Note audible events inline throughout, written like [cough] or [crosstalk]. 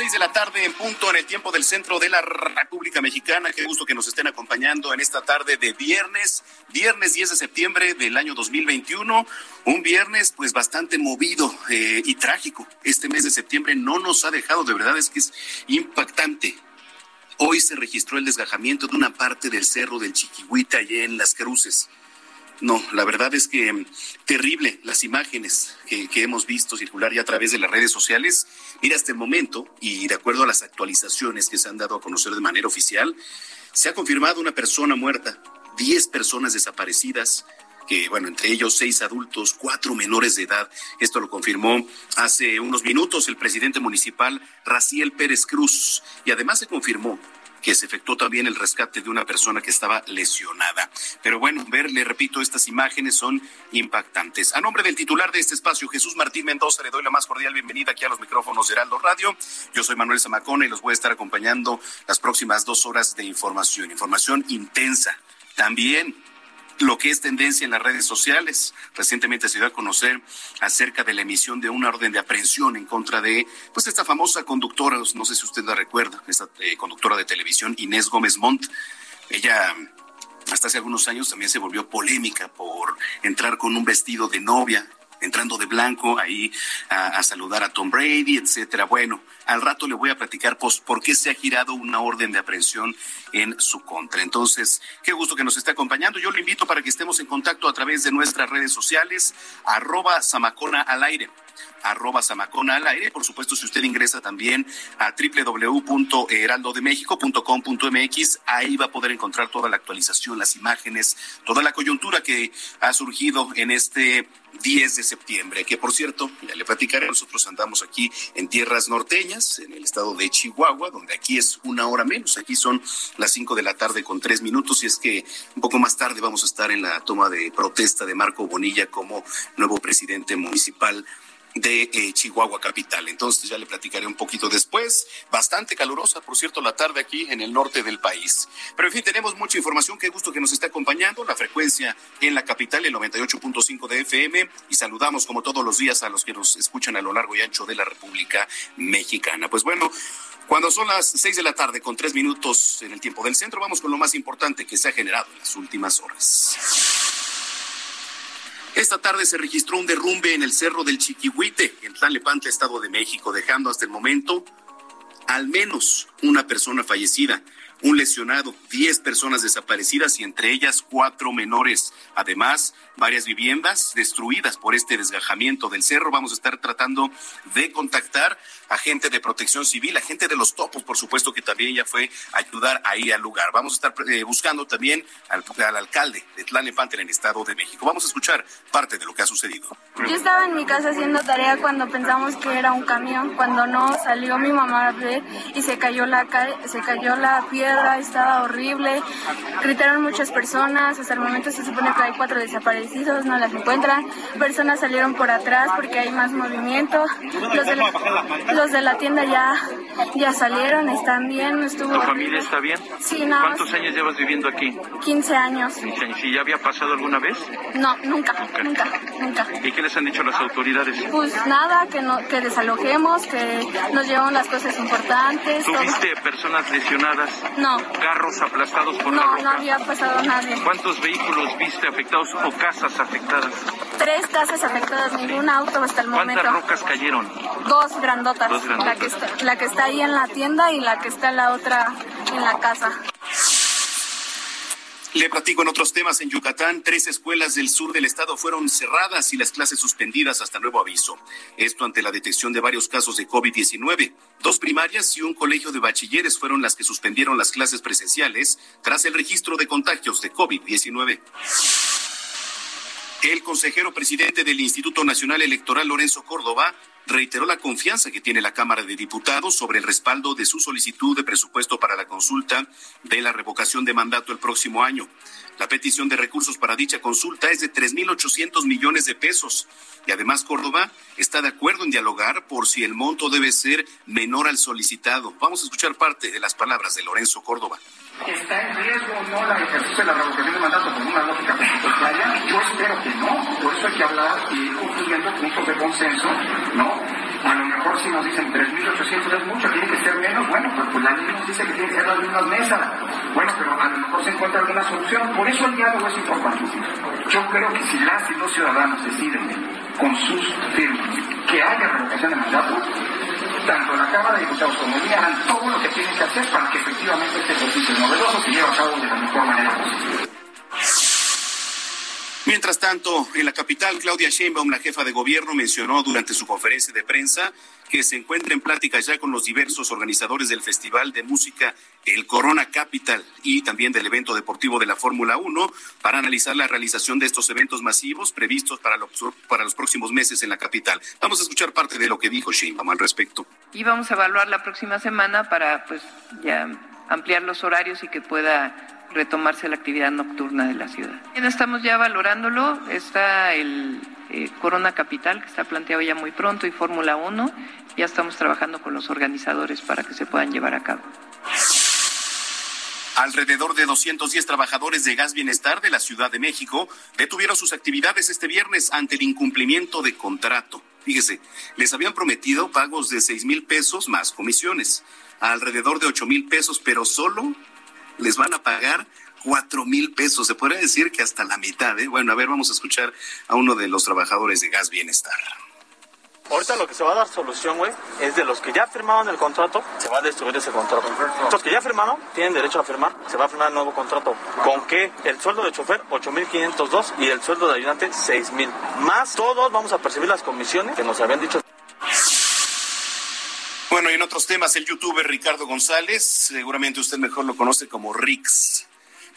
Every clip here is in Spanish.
Seis de la tarde en punto en el tiempo del centro de la República Mexicana. Qué gusto que nos estén acompañando en esta tarde de viernes, viernes 10 de septiembre del año 2021. Un viernes pues bastante movido eh, y trágico. Este mes de septiembre no nos ha dejado, de verdad es que es impactante. Hoy se registró el desgajamiento de una parte del cerro del Chiquihuita allá en Las Cruces. No, la verdad es que mm, terrible las imágenes que, que, hemos visto circular ya a través de las redes sociales. Mira, hasta el momento, y de acuerdo a las actualizaciones que se han dado a conocer de manera oficial, se ha confirmado una persona muerta, 10 personas desaparecidas, que, bueno, entre ellos seis adultos, cuatro menores de edad. Esto lo confirmó hace unos minutos el presidente municipal Raciel Pérez Cruz. Y además se confirmó que se efectuó también el rescate de una persona que estaba lesionada. Pero bueno, ver, le repito, estas imágenes son impactantes. A nombre del titular de este espacio, Jesús Martín Mendoza, le doy la más cordial bienvenida aquí a los micrófonos de Heraldo Radio. Yo soy Manuel Zamacona y los voy a estar acompañando las próximas dos horas de información, información intensa. También lo que es tendencia en las redes sociales. Recientemente se dio a conocer acerca de la emisión de una orden de aprehensión en contra de pues esta famosa conductora, no sé si usted la recuerda, esta eh, conductora de televisión Inés Gómez Montt. Ella hasta hace algunos años también se volvió polémica por entrar con un vestido de novia entrando de blanco ahí a, a, saludar a Tom Brady, etcétera. Bueno, al rato le voy a platicar pues, por qué se ha girado una orden de aprehensión en su contra. Entonces, qué gusto que nos esté acompañando. Yo lo invito para que estemos en contacto a través de nuestras redes sociales, arroba Samacona al aire arroba Samacona al aire. Por supuesto, si usted ingresa también a www.heraldodemexico.com.mx, ahí va a poder encontrar toda la actualización, las imágenes, toda la coyuntura que ha surgido en este 10 de septiembre, que por cierto, ya le platicaré, nosotros andamos aquí en tierras norteñas, en el estado de Chihuahua, donde aquí es una hora menos, aquí son las 5 de la tarde con tres minutos, y es que un poco más tarde vamos a estar en la toma de protesta de Marco Bonilla como nuevo presidente municipal de eh, Chihuahua capital. Entonces ya le platicaré un poquito después. Bastante calurosa, por cierto, la tarde aquí en el norte del país. Pero en fin, tenemos mucha información. Qué gusto que nos esté acompañando. La frecuencia en la capital, el 98.5 de FM. Y saludamos como todos los días a los que nos escuchan a lo largo y ancho de la República Mexicana. Pues bueno. Cuando son las seis de la tarde con tres minutos en el tiempo del centro, vamos con lo más importante que se ha generado en las últimas horas. Esta tarde se registró un derrumbe en el Cerro del Chiquihuite, en Tlalnepantla, Estado de México, dejando hasta el momento al menos una persona fallecida. un lesionado, 10 personas desaparecidas y entre ellas cuatro menores. Además, varias viviendas destruidas por este desgajamiento del cerro. Vamos a estar tratando de contactar a gente de protección civil, a gente de los topos, por supuesto, que también ya fue ayudar ahí al lugar. Vamos a estar eh, buscando también al, alcalde de Tlalnepantla en el Estado de México. Vamos a escuchar parte de lo que ha sucedido. Yo estaba en mi casa haciendo tarea cuando pensamos que era un camión, cuando no salió mi mamá a ver y se cayó la se cayó la piedra, estaba horrible. Gritaron muchas personas, hasta el momento se supone que hay cuatro desaparecidos, no las encuentran. Personas salieron por atrás porque hay más movimiento. Los de los de la tienda ya, ya salieron, están bien. Estuvo ¿Tu familia está bien? Sí, no. ¿Cuántos años llevas viviendo aquí? 15 años. ¿Y ya había pasado alguna vez? No, nunca, nunca, nunca. ¿Y qué les han dicho las autoridades? Pues nada, que, no, que desalojemos, que nos llevan las cosas importantes. ¿Tuviste personas lesionadas? No. ¿Carros aplastados por no, la roca? No, había pasado nadie. ¿Cuántos vehículos viste afectados o casas afectadas? Tres casas afectadas, ningún auto hasta el momento. ¿Cuántas rocas cayeron? Dos grandotas. La, que está, la que está ahí en la tienda y la que está en la otra en la casa. Le platico en otros temas. En Yucatán, tres escuelas del sur del estado fueron cerradas y las clases suspendidas hasta nuevo aviso. Esto ante la detección de varios casos de COVID-19. Dos primarias y un colegio de bachilleres fueron las que suspendieron las clases presenciales tras el registro de contagios de COVID-19. El consejero presidente del Instituto Nacional Electoral, Lorenzo Córdoba, reiteró la confianza que tiene la Cámara de Diputados sobre el respaldo de su solicitud de presupuesto para la consulta de la revocación de mandato el próximo año. La petición de recursos para dicha consulta es de 3.800 millones de pesos. Y además Córdoba está de acuerdo en dialogar por si el monto debe ser menor al solicitado. Vamos a escuchar parte de las palabras de Lorenzo Córdoba. ¿Está en riesgo o no la ejercicio de la revocación de mandato por una lógica presupuestaria? Yo espero que no. Por eso hay que hablar y ir construyendo puntos de consenso, ¿no? Mejor si nos dicen 3.800 es mucho, tiene que ser menos, bueno, pues, pues la ley nos dice que tiene que ser las mismas mesas. Bueno, pero a lo mejor se encuentra alguna solución. Por eso el diálogo es importantísimo. Yo creo que si las y los ciudadanos deciden con sus firmas que haya revocación de mandato, tanto la Cámara de Diputados como el harán todo lo que tienen que hacer para que efectivamente este ejercicio novedoso se lleve a cabo de la mejor manera posible. Mientras tanto, en la capital, Claudia Sheinbaum, la jefa de gobierno, mencionó durante su conferencia de prensa que se encuentra en plática ya con los diversos organizadores del Festival de Música El Corona Capital y también del evento deportivo de la Fórmula 1 para analizar la realización de estos eventos masivos previstos para los, para los próximos meses en la capital. Vamos a escuchar parte de lo que dijo Sheinbaum al respecto. Y vamos a evaluar la próxima semana para pues ya ampliar los horarios y que pueda retomarse la actividad nocturna de la ciudad. Estamos ya valorándolo, está el eh, Corona Capital, que está planteado ya muy pronto, y Fórmula 1, ya estamos trabajando con los organizadores para que se puedan llevar a cabo. Alrededor de 210 trabajadores de Gas Bienestar de la Ciudad de México detuvieron sus actividades este viernes ante el incumplimiento de contrato. Fíjese, les habían prometido pagos de 6 mil pesos más comisiones, alrededor de 8 mil pesos, pero solo les van a pagar cuatro mil pesos. Se podría decir que hasta la mitad. ¿eh? Bueno, a ver, vamos a escuchar a uno de los trabajadores de Gas Bienestar. Ahorita lo que se va a dar solución, güey, es de los que ya firmaron el contrato, se va a destruir ese contrato. Los que ya firmaron tienen derecho a firmar, se va a firmar el nuevo contrato. ¿Con qué? El sueldo de chofer, 8.502 y el sueldo de ayudante, 6.000. Más todos vamos a percibir las comisiones que nos habían dicho. Bueno, y en otros temas, el youtuber Ricardo González, seguramente usted mejor lo conoce como Rix.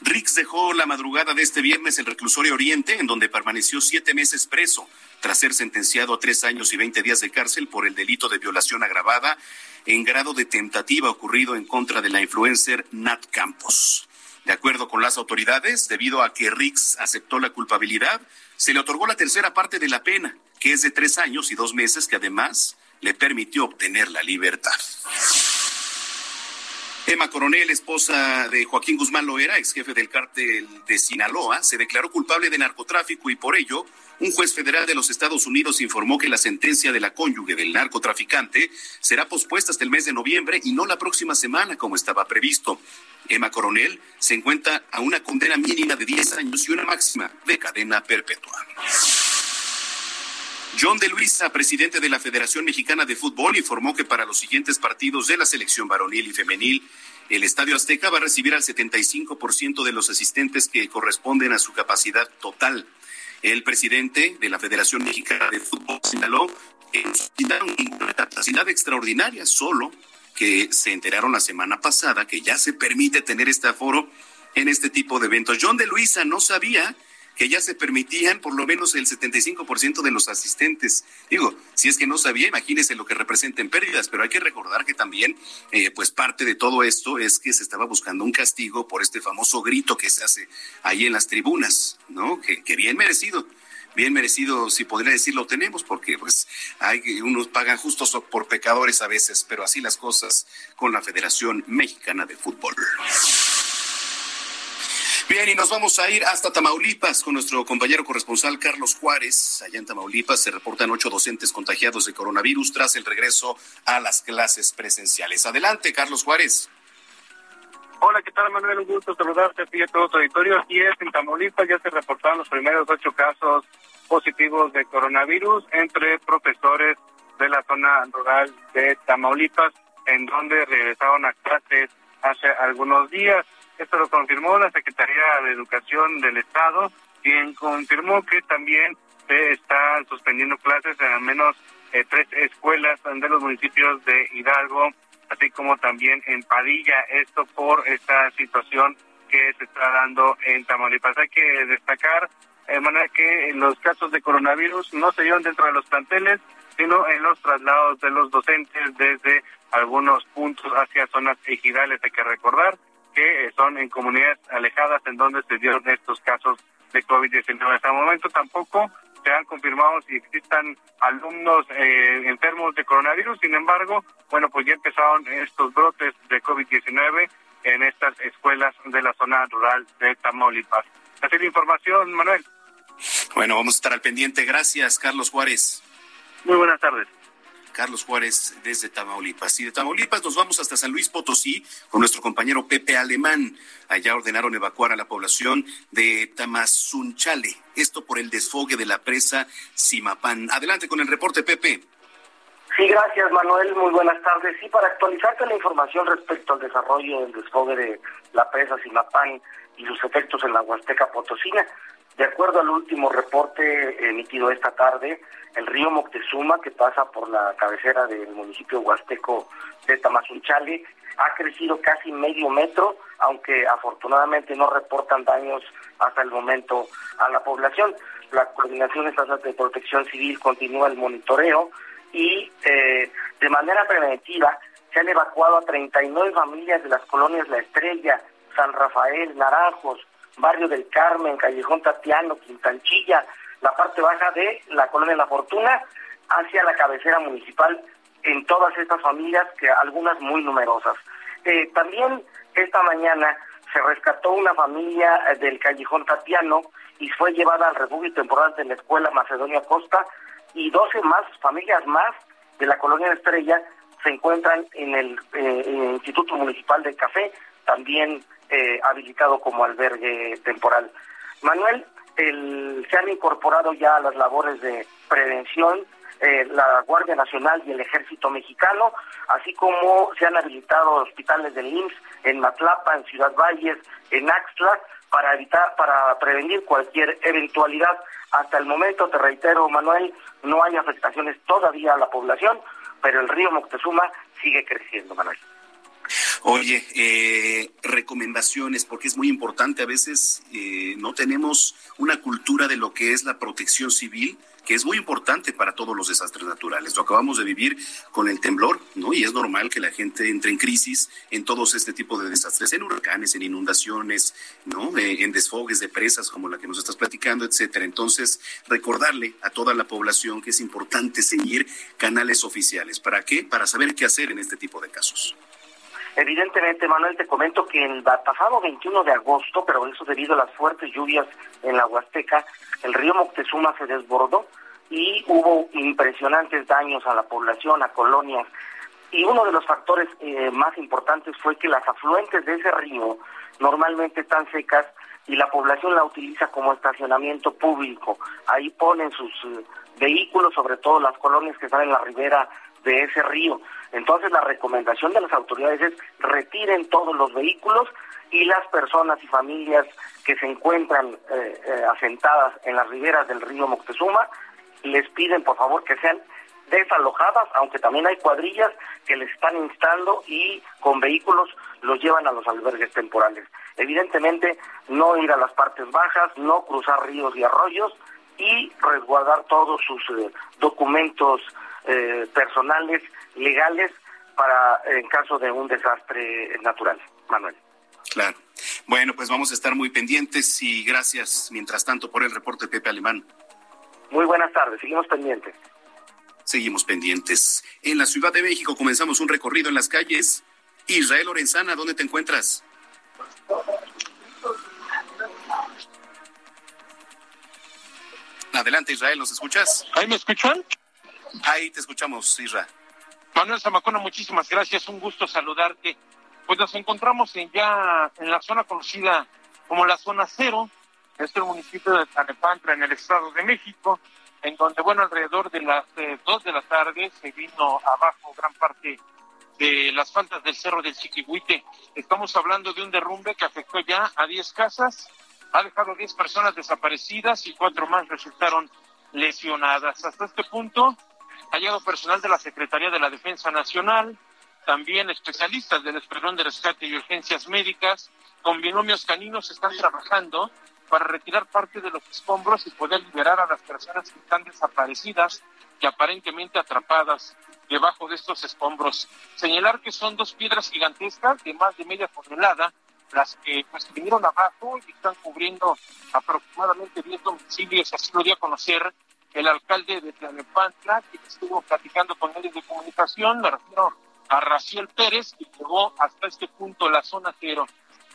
Rix dejó la madrugada de este viernes el reclusorio Oriente, en donde permaneció siete meses preso, tras ser sentenciado a tres años y veinte días de cárcel por el delito de violación agravada en grado de tentativa ocurrido en contra de la influencer Nat Campos. De acuerdo con las autoridades, debido a que Rix aceptó la culpabilidad, se le otorgó la tercera parte de la pena, que es de tres años y dos meses, que además le permitió obtener la libertad. Emma Coronel, esposa de Joaquín Guzmán Loera, ex jefe del cártel de Sinaloa, se declaró culpable de narcotráfico y por ello un juez federal de los Estados Unidos informó que la sentencia de la cónyuge del narcotraficante será pospuesta hasta el mes de noviembre y no la próxima semana como estaba previsto. Emma Coronel se encuentra a una condena mínima de 10 años y una máxima de cadena perpetua. John de Luisa, presidente de la Federación Mexicana de Fútbol, informó que para los siguientes partidos de la selección varonil y femenil el Estadio Azteca va a recibir al 75% de los asistentes que corresponden a su capacidad total. El presidente de la Federación Mexicana de Fútbol señaló que una capacidad extraordinaria, solo que se enteraron la semana pasada que ya se permite tener este aforo en este tipo de eventos. John de Luisa no sabía que ya se permitían por lo menos el 75% de los asistentes. Digo, si es que no sabía, imagínese lo que representen pérdidas, pero hay que recordar que también, eh, pues parte de todo esto es que se estaba buscando un castigo por este famoso grito que se hace ahí en las tribunas, ¿no? Que, bien merecido bien merecido, si podría decirlo, tenemos, porque pues hay unos pagan justos por pecadores a veces, pero así las cosas con la Federación Mexicana de Fútbol. Bien, y nos vamos a ir hasta Tamaulipas con nuestro compañero corresponsal Carlos Juárez. Allá en Tamaulipas se reportan ocho docentes contagiados de coronavirus tras el regreso a las clases presenciales. Adelante, Carlos Juárez. Hola, ¿qué tal, Manuel? Un gusto saludarte a ti y a todo tu auditorio. Aquí es, en Tamaulipas ya se reportaron los primeros ocho casos positivos de coronavirus entre profesores de la zona rural de Tamaulipas, en donde regresaron a clases hace algunos días. Esto lo confirmó la Secretaría de Educación del Estado, quien confirmó que también se están suspendiendo clases en al menos eh, tres escuelas de los municipios de Hidalgo, así como también en Padilla, esto por esta situación que se está dando en Tamaulipas. Hay que destacar, de manera que los casos de coronavirus no se dieron dentro de los planteles, sino en los traslados de los docentes desde algunos puntos hacia zonas ejidales. Hay que recordar que son en comunidades alejadas en donde se dieron estos casos de COVID-19. Hasta el momento tampoco se han confirmado si existan alumnos eh, enfermos de coronavirus, sin embargo, bueno, pues ya empezaron estos brotes de COVID-19 en estas escuelas de la zona rural de Tamaulipas. Así la información, Manuel. Bueno, vamos a estar al pendiente. Gracias, Carlos Juárez. Muy buenas tardes. Carlos Juárez desde Tamaulipas. Y de Tamaulipas nos vamos hasta San Luis Potosí con nuestro compañero Pepe Alemán. Allá ordenaron evacuar a la población de Tamazunchale, esto por el desfogue de la presa Simapán. Adelante con el reporte, Pepe. Sí, gracias Manuel, muy buenas tardes. Sí, para actualizarte la información respecto al desarrollo del desfogue de la presa Simapán y sus efectos en la Huasteca Potosina, de acuerdo al último reporte emitido esta tarde, el río Moctezuma, que pasa por la cabecera del municipio huasteco de Tamazunchale, ha crecido casi medio metro, aunque afortunadamente no reportan daños hasta el momento a la población. La Coordinación Estatal de Protección Civil continúa el monitoreo y eh, de manera preventiva se han evacuado a 39 familias de las colonias La Estrella, San Rafael, Naranjos, Barrio del Carmen, Callejón Tatiano, Quintanchilla, la parte baja de la colonia La Fortuna, hacia la cabecera municipal en todas estas familias, que algunas muy numerosas. Eh, también esta mañana se rescató una familia eh, del Callejón Tatiano y fue llevada al refugio temporal de la Escuela Macedonia Costa y 12 más, familias más de la colonia Estrella se encuentran en el, eh, en el Instituto Municipal de Café, también eh, habilitado como albergue temporal. Manuel, el, se han incorporado ya a las labores de prevención eh, la Guardia Nacional y el Ejército Mexicano, así como se han habilitado hospitales del IMSS en Matlapa, en Ciudad Valles, en Axtla, para evitar, para prevenir cualquier eventualidad. Hasta el momento, te reitero, Manuel, no hay afectaciones todavía a la población, pero el río Moctezuma sigue creciendo, Manuel. Oye, eh, recomendaciones, porque es muy importante, a veces eh, no tenemos una cultura de lo que es la protección civil, que es muy importante para todos los desastres naturales. Lo acabamos de vivir con el temblor, ¿no? Y es normal que la gente entre en crisis en todos este tipo de desastres, en huracanes, en inundaciones, ¿no? Eh, en desfogues de presas como la que nos estás platicando, etcétera. Entonces, recordarle a toda la población que es importante seguir canales oficiales. ¿Para qué? Para saber qué hacer en este tipo de casos. Evidentemente, Manuel, te comento que el pasado 21 de agosto, pero eso debido a las fuertes lluvias en la Huasteca, el río Moctezuma se desbordó y hubo impresionantes daños a la población, a colonias. Y uno de los factores eh, más importantes fue que las afluentes de ese río normalmente están secas y la población la utiliza como estacionamiento público. Ahí ponen sus eh, vehículos, sobre todo las colonias que están en la ribera de ese río. Entonces la recomendación de las autoridades es retiren todos los vehículos y las personas y familias que se encuentran eh, eh, asentadas en las riberas del río Moctezuma, les piden por favor que sean desalojadas, aunque también hay cuadrillas que les están instando y con vehículos los llevan a los albergues temporales. Evidentemente, no ir a las partes bajas, no cruzar ríos y arroyos y resguardar todos sus eh, documentos personales, legales, para en caso de un desastre natural. Manuel. Claro. Bueno, pues vamos a estar muy pendientes y gracias, mientras tanto, por el reporte, Pepe Alemán. Muy buenas tardes, seguimos pendientes. Seguimos pendientes. En la Ciudad de México comenzamos un recorrido en las calles. Israel Lorenzana, ¿dónde te encuentras? Adelante, Israel, ¿nos escuchas? ¿Ahí me escuchan? Ahí te escuchamos, Israel. Manuel Zamacona, muchísimas gracias, un gusto saludarte. Pues nos encontramos en ya en la zona conocida como la zona cero, es el municipio de Tlanepantla en el Estado de México, en donde, bueno, alrededor de las eh, dos de la tarde se vino abajo gran parte de las faldas del Cerro del Chiquihuite. Estamos hablando de un derrumbe que afectó ya a 10 casas, ha dejado 10 personas desaparecidas y cuatro más resultaron lesionadas. Hasta este punto ha llegado personal de la Secretaría de la Defensa Nacional, también especialistas del Escuadrón de Rescate y Urgencias Médicas, con binomios caninos están trabajando para retirar parte de los escombros y poder liberar a las personas que están desaparecidas y aparentemente atrapadas debajo de estos escombros. Señalar que son dos piedras gigantescas de más de media tonelada, las que pues, vinieron abajo y están cubriendo aproximadamente 10 domicilios, así lo dio a conocer el alcalde de Tlanepantla, que estuvo platicando con medios de comunicación, me refiero a Raciel Pérez, que llegó hasta este punto la zona cero.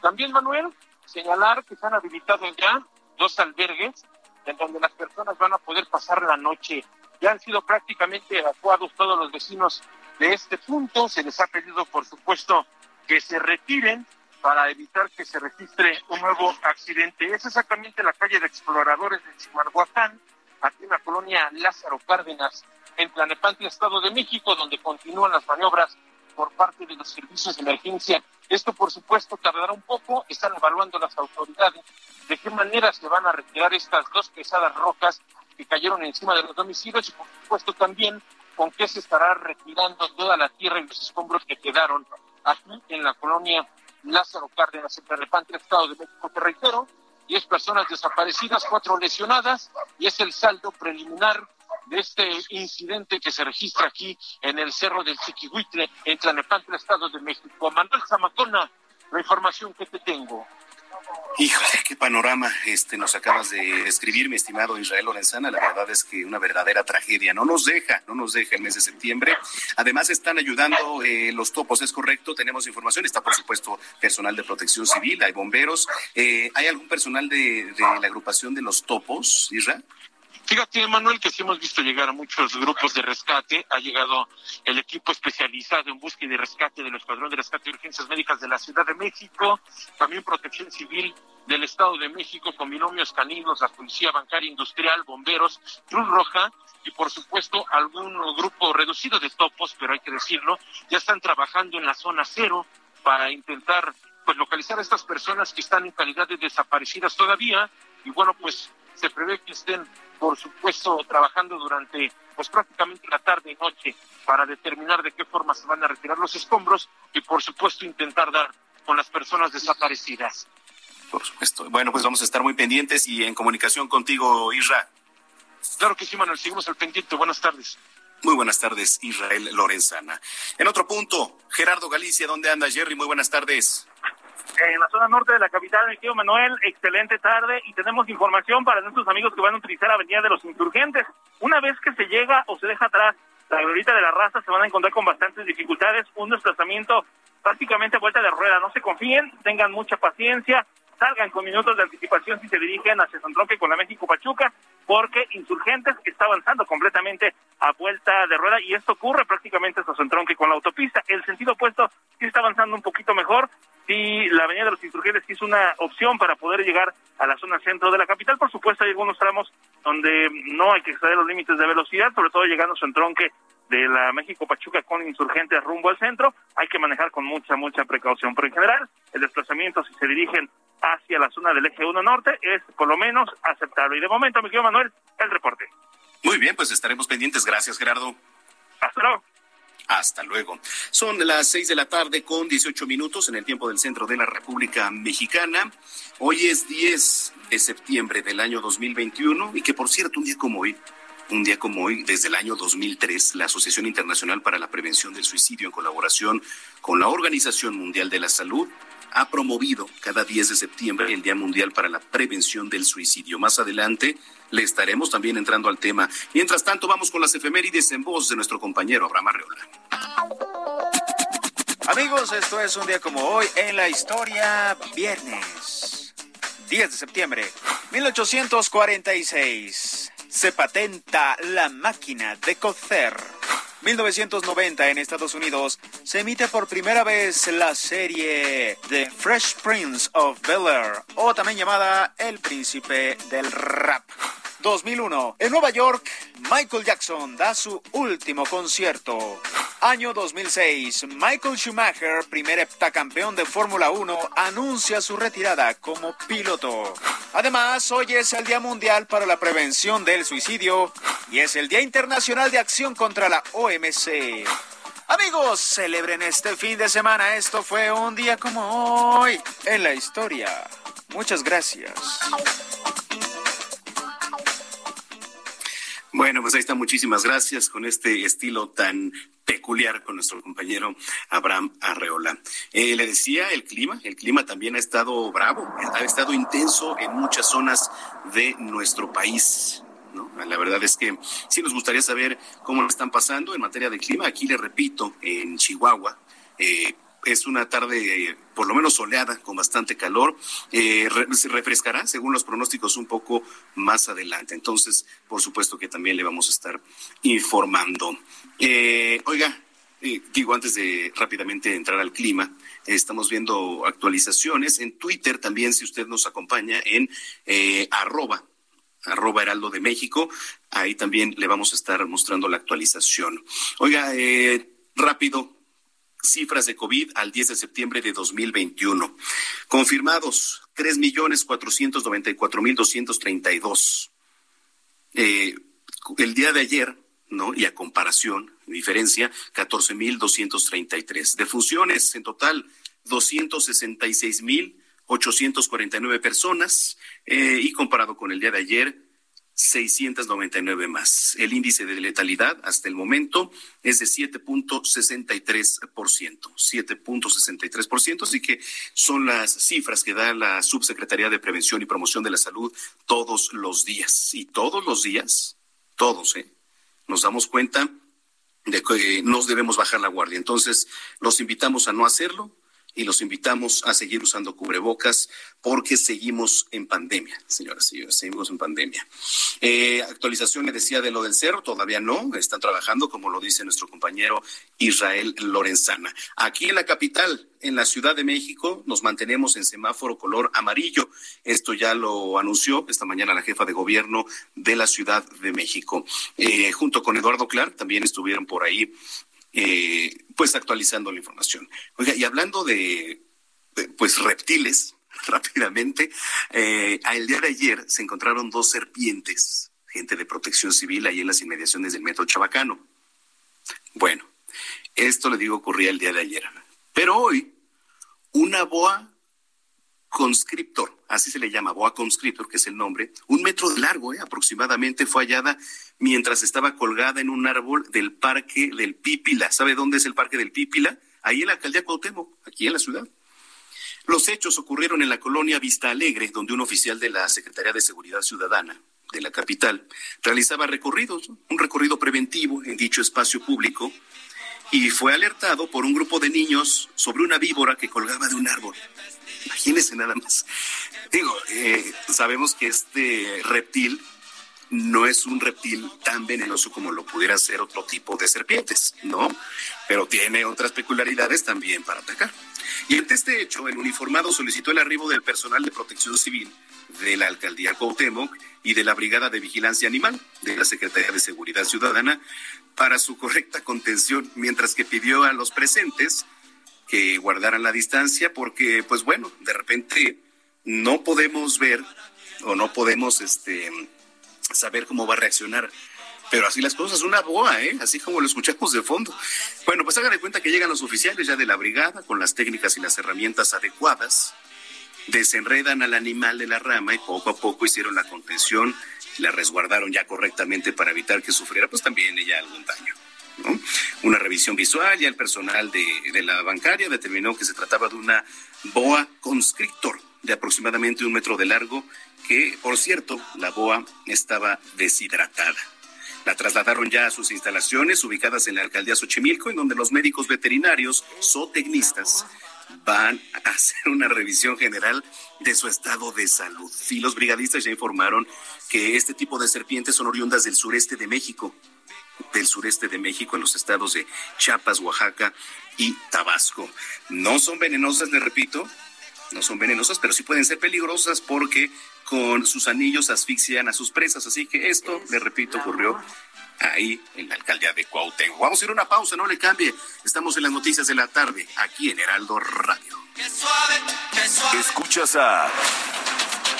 También, Manuel, señalar que se han habilitado ya dos albergues en donde las personas van a poder pasar la noche. Ya han sido prácticamente evacuados todos los vecinos de este punto. Se les ha pedido, por supuesto, que se retiren para evitar que se registre un nuevo accidente. Es exactamente la calle de Exploradores de Chimalhuacán, aquí en la colonia Lázaro Cárdenas, en Tlanepantla, Estado de México, donde continúan las maniobras por parte de los servicios de emergencia. Esto, por supuesto, tardará un poco. Están evaluando las autoridades de qué manera se van a retirar estas dos pesadas rocas que cayeron encima de los domicilios y, por supuesto, también con qué se estará retirando toda la tierra y los escombros que quedaron aquí en la colonia Lázaro Cárdenas, en Tlanepantla, Estado de México. Te reitero, 10 personas desaparecidas, cuatro lesionadas y es el saldo preliminar de este incidente que se registra aquí en el Cerro del Chiquihuitle, en Tlanepantla, Estado de México. Manuel Zamacona, la información que te tengo. Híjole, qué panorama este nos acabas de escribir, mi estimado Israel Lorenzana. La verdad es que una verdadera tragedia. No nos deja, no nos deja el mes de septiembre. Además están ayudando eh, los topos, es correcto. Tenemos información. Está por supuesto personal de Protección Civil, hay bomberos. Eh, ¿Hay algún personal de, de la agrupación de los topos, Israel? Fíjate, Manuel, que sí hemos visto llegar a muchos grupos de rescate. Ha llegado el equipo especializado en búsqueda y rescate del Escuadrón de Rescate y Urgencias Médicas de la Ciudad de México, también Protección Civil del Estado de México con binomios caninos, la Policía Bancaria Industrial, Bomberos, Cruz Roja y por supuesto algún grupo reducido de topos, pero hay que decirlo, ya están trabajando en la zona cero para intentar pues localizar a estas personas que están en calidad de desaparecidas todavía y bueno pues se prevé que estén por supuesto, trabajando durante pues prácticamente la tarde y noche para determinar de qué forma se van a retirar los escombros y por supuesto intentar dar con las personas desaparecidas. Por supuesto. Bueno, pues vamos a estar muy pendientes y en comunicación contigo, Isra. Claro que sí, Manuel, seguimos al pendiente. Buenas tardes. Muy buenas tardes, Israel Lorenzana. En otro punto, Gerardo Galicia, ¿dónde anda Jerry? Muy buenas tardes en la zona norte de la capital, mi tío Manuel, excelente tarde y tenemos información para nuestros amigos que van a utilizar la Avenida de los Insurgentes. Una vez que se llega o se deja atrás la glorita de la raza, se van a encontrar con bastantes dificultades, un desplazamiento prácticamente a vuelta de rueda. No se confíen, tengan mucha paciencia, salgan con minutos de anticipación si se dirigen hacia San Tronque con la México Pachuca, porque Insurgentes está avanzando completamente a vuelta de rueda y esto ocurre prácticamente hasta San Tronque con la autopista. El sentido opuesto sí está avanzando un poquito mejor, sí la Avenida de los Insurgentes es una opción para poder llegar a la zona centro de la capital. Por supuesto, hay algunos tramos donde no hay que exceder los límites de velocidad, sobre todo llegando a San Tronque de la México Pachuca con insurgentes rumbo al centro, hay que manejar con mucha, mucha precaución. Pero en general, el desplazamiento, si se dirigen hacia la zona del eje 1 norte, es por lo menos aceptable. Y de momento, mi querido Manuel, el reporte. Muy bien, pues estaremos pendientes. Gracias, Gerardo. Hasta luego. Hasta luego. Son las seis de la tarde con 18 minutos en el tiempo del centro de la República Mexicana. Hoy es 10 de septiembre del año 2021 y que por cierto, un día como hoy, un día como hoy, desde el año 2003, la Asociación Internacional para la Prevención del Suicidio, en colaboración con la Organización Mundial de la Salud, ha promovido cada 10 de septiembre el Día Mundial para la Prevención del Suicidio. Más adelante le estaremos también entrando al tema. Mientras tanto, vamos con las efemérides en voz de nuestro compañero Abraham Arreola. Amigos, esto es un día como hoy en la historia, viernes 10 de septiembre 1846. Se patenta la máquina de cocer. 1990 en Estados Unidos se emite por primera vez la serie The Fresh Prince of Bel Air, o también llamada El Príncipe del Rap. 2001. En Nueva York, Michael Jackson da su último concierto. Año 2006. Michael Schumacher, primer heptacampeón de Fórmula 1, anuncia su retirada como piloto. Además, hoy es el Día Mundial para la Prevención del Suicidio y es el Día Internacional de Acción contra la OMC. Amigos, celebren este fin de semana. Esto fue un día como hoy en la historia. Muchas gracias. Bueno, pues ahí está. Muchísimas gracias con este estilo tan peculiar con nuestro compañero Abraham Arreola. Eh, le decía el clima, el clima también ha estado bravo, ha estado intenso en muchas zonas de nuestro país. ¿no? La verdad es que sí nos gustaría saber cómo lo están pasando en materia de clima. Aquí le repito, en Chihuahua, eh, es una tarde por lo menos soleada, con bastante calor. Eh, se refrescará, según los pronósticos, un poco más adelante. Entonces, por supuesto que también le vamos a estar informando. Eh, oiga, eh, digo, antes de rápidamente entrar al clima, estamos viendo actualizaciones en Twitter también, si usted nos acompaña en arroba arroba Heraldo de México. Ahí también le vamos a estar mostrando la actualización. Oiga, rápido, cifras de COVID al 10 de septiembre de 2021. Confirmados, 3.494.232. Eh, el día de ayer, ¿no? Y a comparación, diferencia, 14.233. Defunciones en total, 266.849 personas. Eh, y comparado con el día de ayer, 699 más. El índice de letalidad hasta el momento es de 7.63%, 7.63%, así que son las cifras que da la Subsecretaría de Prevención y Promoción de la Salud todos los días. Y todos los días, todos, ¿eh? Nos damos cuenta de que nos debemos bajar la guardia. Entonces, los invitamos a no hacerlo, y los invitamos a seguir usando cubrebocas porque seguimos en pandemia, señoras y señores, seguimos en pandemia. Eh, actualización le decía de lo del cerro, todavía no, están trabajando, como lo dice nuestro compañero Israel Lorenzana. Aquí en la capital, en la Ciudad de México, nos mantenemos en semáforo color amarillo. Esto ya lo anunció esta mañana la jefa de gobierno de la Ciudad de México. Eh, junto con Eduardo Clark, también estuvieron por ahí eh, pues actualizando la información. Oiga, y hablando de, pues reptiles, [laughs] rápidamente, eh, el día de ayer se encontraron dos serpientes, gente de protección civil, ahí en las inmediaciones del metro Chabacano. Bueno, esto le digo ocurría el día de ayer. Pero hoy, una boa conscriptor, así se le llama, boa conscriptor, que es el nombre, un metro de largo ¿eh? aproximadamente, fue hallada mientras estaba colgada en un árbol del parque del Pípila. ¿Sabe dónde es el parque del Pípila? Ahí en la alcaldía Cuauhtémoc, aquí en la ciudad. Los hechos ocurrieron en la colonia Vista Alegre, donde un oficial de la Secretaría de Seguridad Ciudadana de la capital realizaba recorridos, un recorrido preventivo en dicho espacio público, y fue alertado por un grupo de niños sobre una víbora que colgaba de un árbol. Imagínense nada más. Digo, eh, sabemos que este reptil no es un reptil tan venenoso como lo pudiera ser otro tipo de serpientes, ¿no? Pero tiene otras peculiaridades también para atacar. Y ante este hecho, el uniformado solicitó el arribo del personal de protección civil de la alcaldía Cuauhtémoc y de la Brigada de Vigilancia Animal de la Secretaría de Seguridad Ciudadana para su correcta contención, mientras que pidió a los presentes que guardaran la distancia porque, pues bueno, de repente no podemos ver o no podemos este, saber cómo va a reaccionar. Pero así las cosas, una boa, ¿eh? Así como lo escuchamos de fondo. Bueno, pues hagan de cuenta que llegan los oficiales ya de la brigada con las técnicas y las herramientas adecuadas, desenredan al animal de la rama y poco a poco hicieron la contención, la resguardaron ya correctamente para evitar que sufriera pues también ella algún daño. Una revisión visual y el personal de, la bancaria determinó que se trataba de una boa conscriptor de aproximadamente un metro de largo que, por cierto, la boa estaba deshidratada. La trasladaron ya a sus instalaciones ubicadas en la alcaldía Xochimilco, en donde los médicos veterinarios, zootecnistas, van a hacer una revisión general de su estado de salud. Y los brigadistas ya informaron que este tipo de serpientes son oriundas del sureste de México, del sureste de México, en los estados de Chiapas, Oaxaca y Tabasco. No son venenosas, le repito, no son venenosas, pero sí pueden ser peligrosas porque con sus anillos asfixian a sus presas. Así que esto, le repito, ocurrió ahí en la alcaldía de Cuauhtémoc. Vamos a ir a una pausa, no le cambie. Estamos en las noticias de la tarde, aquí en Heraldo Radio. Escuchas a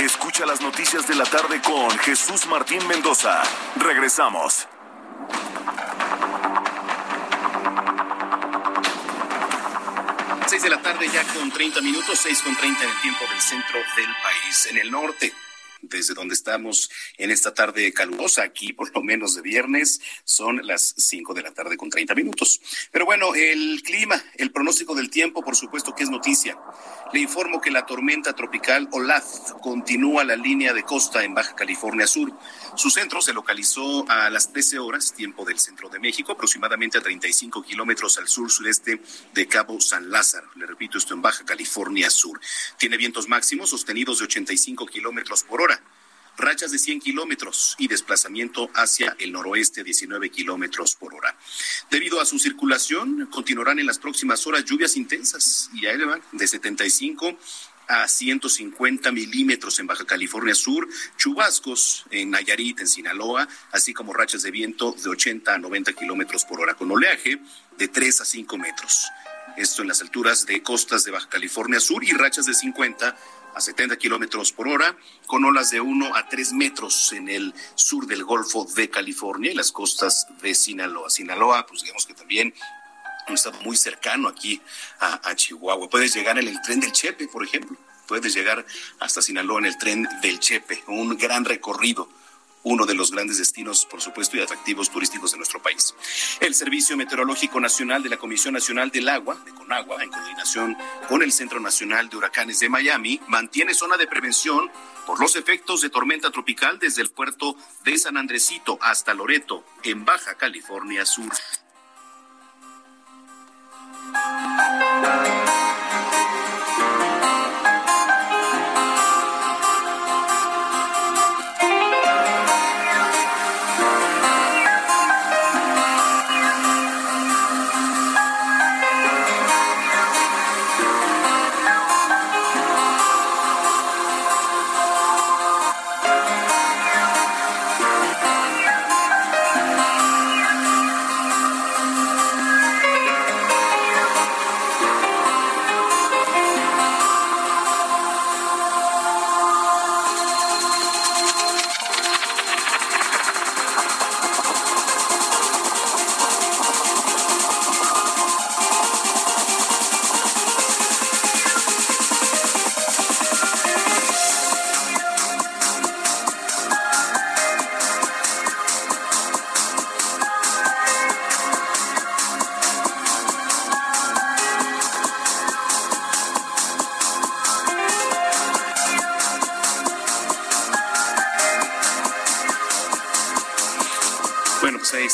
Escucha las noticias de la tarde con Jesús Martín Mendoza. Regresamos. Seis de la tarde ya con 30 minutos, seis con 30 en el tiempo del centro del país, en el norte desde donde estamos en esta tarde calurosa, aquí por lo menos de viernes, son las 5 de la tarde con 30 minutos. Pero bueno, el clima, el pronóstico del tiempo, por supuesto que es noticia. Le informo que la tormenta tropical Olaf continúa la línea de costa en Baja California Sur. Su centro se localizó a las 13 horas, tiempo del centro de México, aproximadamente a 35 kilómetros al sur-sureste de Cabo San Lázaro. Le repito, esto en Baja California Sur. Tiene vientos máximos sostenidos de 85 kilómetros por hora rachas de 100 kilómetros y desplazamiento hacia el noroeste 19 kilómetros por hora. Debido a su circulación, continuarán en las próximas horas lluvias intensas y ahí van de 75 a 150 milímetros en Baja California Sur, chubascos en Nayarit, en Sinaloa, así como rachas de viento de 80 a 90 kilómetros por hora, con oleaje de 3 a 5 metros. Esto en las alturas de costas de Baja California Sur y rachas de 50 a 70 kilómetros por hora, con olas de 1 a 3 metros en el sur del Golfo de California y las costas de Sinaloa. Sinaloa, pues digamos que también un estado muy cercano aquí a, a, Chihuahua. Puedes llegar en el tren del Chepe, por ejemplo. Puedes llegar hasta Sinaloa en el tren del Chepe, un gran recorrido uno de los grandes destinos, por supuesto, y atractivos turísticos de nuestro país. El Servicio Meteorológico Nacional de la Comisión Nacional del Agua, de Conagua, en coordinación con el Centro Nacional de Huracanes de Miami, mantiene zona de prevención por los efectos de tormenta tropical desde el puerto de San Andresito hasta Loreto, en Baja California Sur.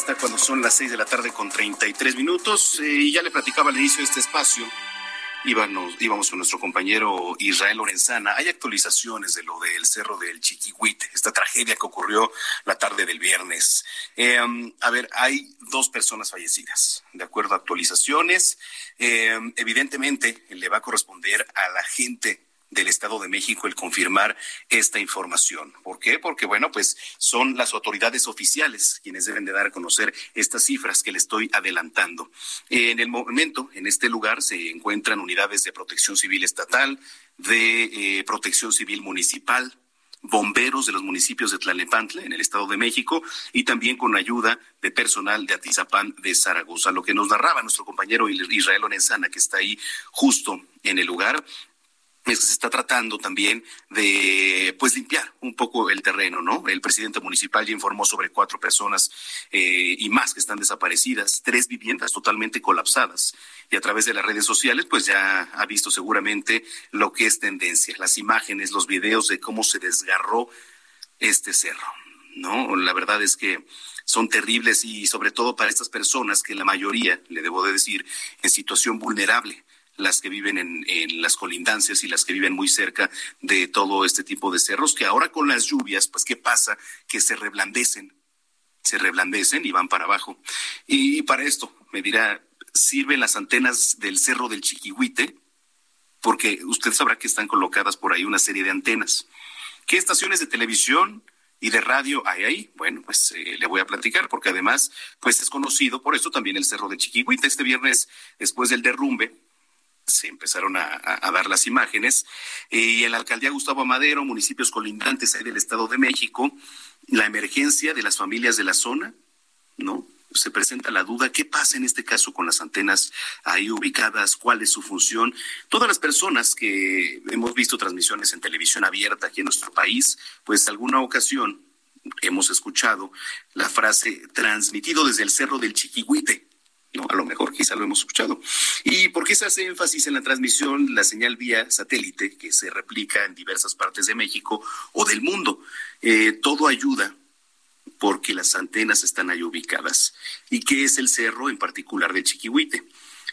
Esta cuando son las 6 de la tarde con 33 minutos. Eh, y ya le platicaba al inicio de este espacio íbamos, íbamos con nuestro compañero Israel Lorenzana. Hay actualizaciones de lo del Cerro del Chiquihuite, esta tragedia que ocurrió la tarde del viernes. Em, a ver, hay dos personas fallecidas, de acuerdo a actualizaciones. Em, evidentemente, le va a corresponder a la gente del Estado de México el confirmar esta información. ¿Por qué? Porque, bueno, pues son las autoridades oficiales quienes deben de dar a conocer estas cifras que le estoy adelantando. En el momento, en este lugar se encuentran unidades de protección civil estatal, de eh, protección civil municipal, bomberos de los municipios de Tlalnepantla, en el Estado de México, y también con ayuda de personal de Atizapán de Zaragoza. Lo que nos narraba nuestro compañero Israel Onenzana, que está ahí justo en el lugar, es que se está tratando también de pues limpiar un poco el terreno, ¿no? El presidente municipal ya informó sobre cuatro personas eh, y más que están desaparecidas, tres viviendas totalmente colapsadas y a través de las redes sociales pues ya ha visto seguramente lo que es tendencia, las imágenes, los videos de cómo se desgarró este cerro, ¿no? La verdad es que son terribles y sobre todo para estas personas que la mayoría, le debo de decir, en situación vulnerable las que viven en, en, las colindancias y las que viven muy cerca de todo este tipo de cerros, que ahora con las lluvias, pues, ¿qué pasa? Que se reblandecen, se reblandecen y van para abajo. Y para esto, me dirá, ¿sirven las antenas del cerro del Chiquihuite? Porque usted sabrá que están colocadas por ahí una serie de antenas. ¿Qué estaciones de televisión? y de radio hay ahí? Bueno, pues eh, le voy a platicar porque además, pues es conocido por eso también el Cerro de Chiquihuite. Este viernes, después del derrumbe, se empezaron a, dar las imágenes. y en la alcaldía Gustavo Amadero, municipios colindantes ahí del Estado de México, la emergencia de las familias de la zona, ¿no? Se presenta la duda, ¿qué pasa en este caso con las antenas ahí ubicadas? ¿Cuál es su función? Todas las personas que hemos visto transmisiones en televisión abierta aquí en nuestro país, pues alguna ocasión hemos escuchado la frase transmitido desde el Cerro del Chiquihuite no, a lo mejor quizá lo hemos escuchado. ¿Y por qué se hace énfasis en la transmisión, la señal vía satélite que se replica en diversas partes de México o del mundo? Eh, todo ayuda porque las antenas están ahí ubicadas. ¿Y qué es el cerro en particular de Chiquihuite?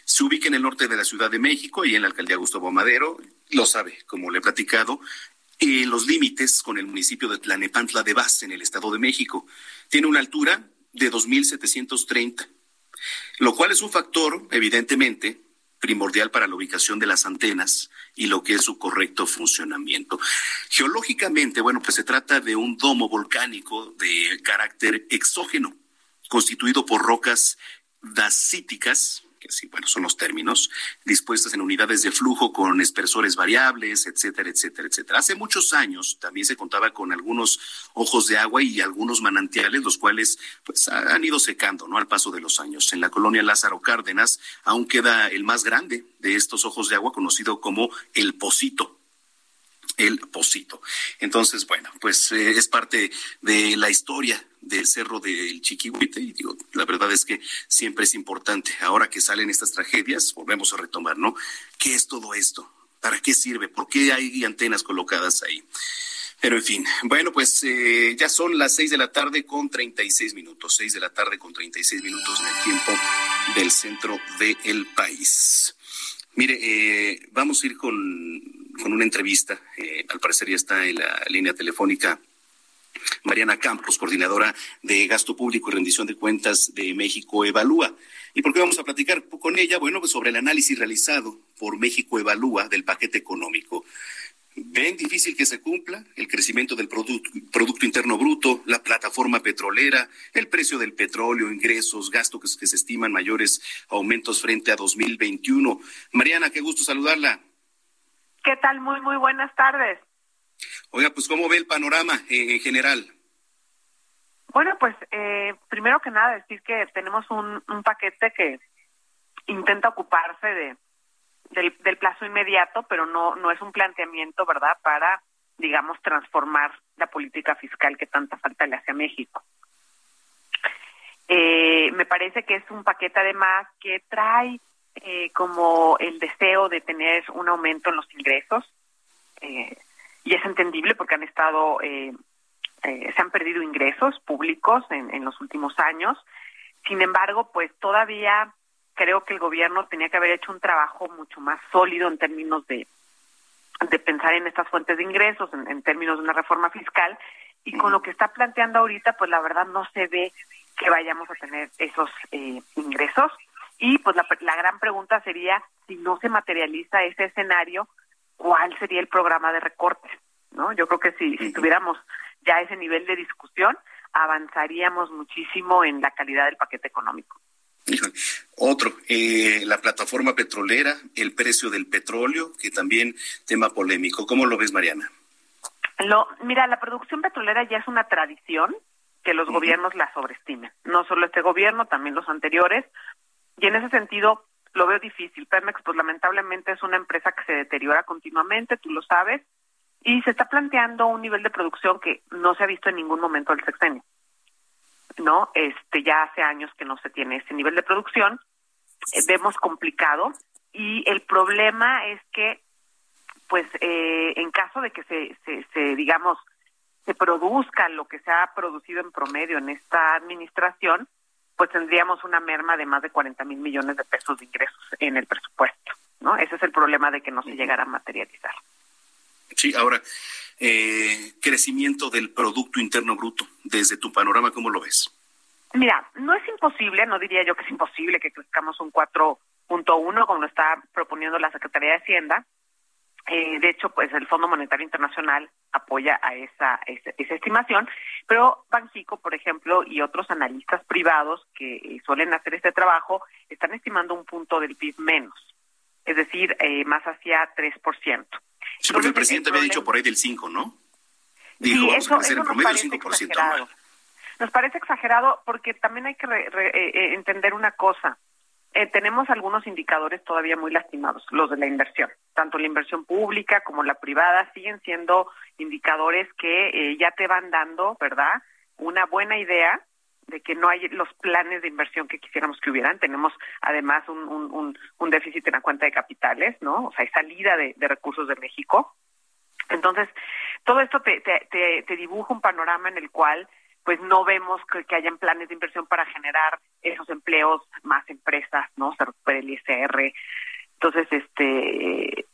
Se ubica en el norte de la Ciudad de México y en la alcaldía Gustavo Madero, lo sabe, como le he platicado, en los límites con el municipio de Tlanepantla de Vaz, en el Estado de México. Tiene una altura de 2.730 lo cual es un factor, evidentemente, primordial para la ubicación de las antenas y lo que es su correcto funcionamiento. Geológicamente, bueno, pues se trata de un domo volcánico de carácter exógeno, constituido por rocas dacíticas, que sí, bueno, son los términos, dispuestas en unidades de flujo con espesores variables, etcétera, etcétera, etcétera. Hace muchos años también se contaba con algunos ojos de agua y algunos manantiales, los cuales pues han ido secando, ¿no? Al paso de los años. En la colonia Lázaro Cárdenas aún queda el más grande de estos ojos de agua, conocido como el Pocito el Pocito. Entonces, bueno, pues eh, es parte de la historia del cerro del Chiquihuite y digo, la verdad es que siempre es importante. Ahora que salen estas tragedias, volvemos a retomar, ¿no? ¿Qué es todo esto? ¿Para qué sirve? ¿Por qué hay antenas colocadas ahí? Pero en fin, bueno, pues eh, ya son las seis de la tarde con treinta y seis minutos, seis de la tarde con treinta y seis minutos en el tiempo del centro del país. Mire, eh, vamos a ir con, con una entrevista, eh, al parecer ya está en la línea telefónica Mariana Campos, coordinadora de Gasto Público y Rendición de Cuentas de México Evalúa. ¿Y por qué vamos a platicar con ella? Bueno, pues sobre el análisis realizado por México Evalúa del paquete económico. ¿Ven difícil que se cumpla el crecimiento del producto, Interno Bruto, la plataforma petrolera, el precio del petróleo, ingresos, gastos que se estiman mayores aumentos frente a 2021? Mariana, qué gusto saludarla. ¿Qué tal? Muy, muy buenas tardes. Oiga, pues ¿cómo ve el panorama en general? Bueno, pues eh, primero que nada decir que tenemos un, un paquete que intenta ocuparse de del, del, plazo inmediato, pero no no es un planteamiento, ¿verdad?, para digamos transformar la política fiscal que tanta falta le hace a México. Eh, me parece que es un paquete además que trae eh, como el deseo de tener un aumento en los ingresos. Eh, y es entendible porque han estado eh, eh, se han perdido ingresos públicos en, en los últimos años. Sin embargo, pues todavía creo que el gobierno tenía que haber hecho un trabajo mucho más sólido en términos de, de pensar en estas fuentes de ingresos, en, términos de una reforma fiscal, y con lo que está planteando ahorita, pues la verdad no se ve que vayamos a tener esos eh, ingresos. Y pues la, la gran pregunta sería, si no se materializa ese escenario, ¿cuál sería el programa de recortes? ¿No? Yo creo que si, si tuviéramos ya ese nivel de discusión, avanzaríamos muchísimo en la calidad del paquete económico. Otro, eh, la plataforma petrolera, el precio del petróleo, que también tema polémico. ¿Cómo lo ves, Mariana? Lo, mira, la producción petrolera ya es una tradición que los gobiernos la sobreestimen. No solo este gobierno, también los anteriores. Y en ese sentido lo veo difícil. Pemex, pues lamentablemente es una empresa que se deteriora continuamente, tú lo sabes, y se está planteando un nivel de producción que no se ha visto en ningún momento del sexenio. ¿no? Este, ya hace años que no se tiene ese nivel de producción, eh, vemos complicado y el problema es que, pues, eh, en caso de que se, se, se, digamos, se produzca lo que se ha producido en promedio en esta administración, pues tendríamos una merma de más de 40 mil millones de pesos de ingresos en el presupuesto, ¿no? Ese es el problema de que no se llegara a materializar. Sí, ahora, eh, crecimiento del Producto Interno Bruto, desde tu panorama, ¿cómo lo ves? Mira, no es imposible, no diría yo que es imposible que crezcamos un 4.1 como lo está proponiendo la Secretaría de Hacienda. Eh, de hecho, pues el Fondo Monetario Internacional apoya a esa, esa, estimación, pero Banxico, por ejemplo, y otros analistas privados que eh, suelen hacer este trabajo, están estimando un punto del PIB menos, es decir, eh, más hacia 3%. Sí, porque el presidente había dicho por ahí del 5, ¿no? Dijo, vamos a crecer en promedio 5% Nos parece exagerado porque también hay que eh, eh, entender una cosa. Eh, tenemos algunos indicadores todavía muy lastimados, los de la inversión. Tanto la inversión pública como la privada siguen siendo indicadores que ya te van dando, ¿verdad? Una buena idea de que no hay los planes de inversión que quisiéramos que hubieran. Tenemos además un, un, un, déficit en la cuenta de capitales, ¿no? O sea, hay salida de, recursos de México. Entonces, todo esto te, te, te, dibuja un panorama en el cual pues no vemos que, que, hayan planes de inversión para generar esos empleos, más empresas, ¿no? Se recupera el ISR. Entonces, este,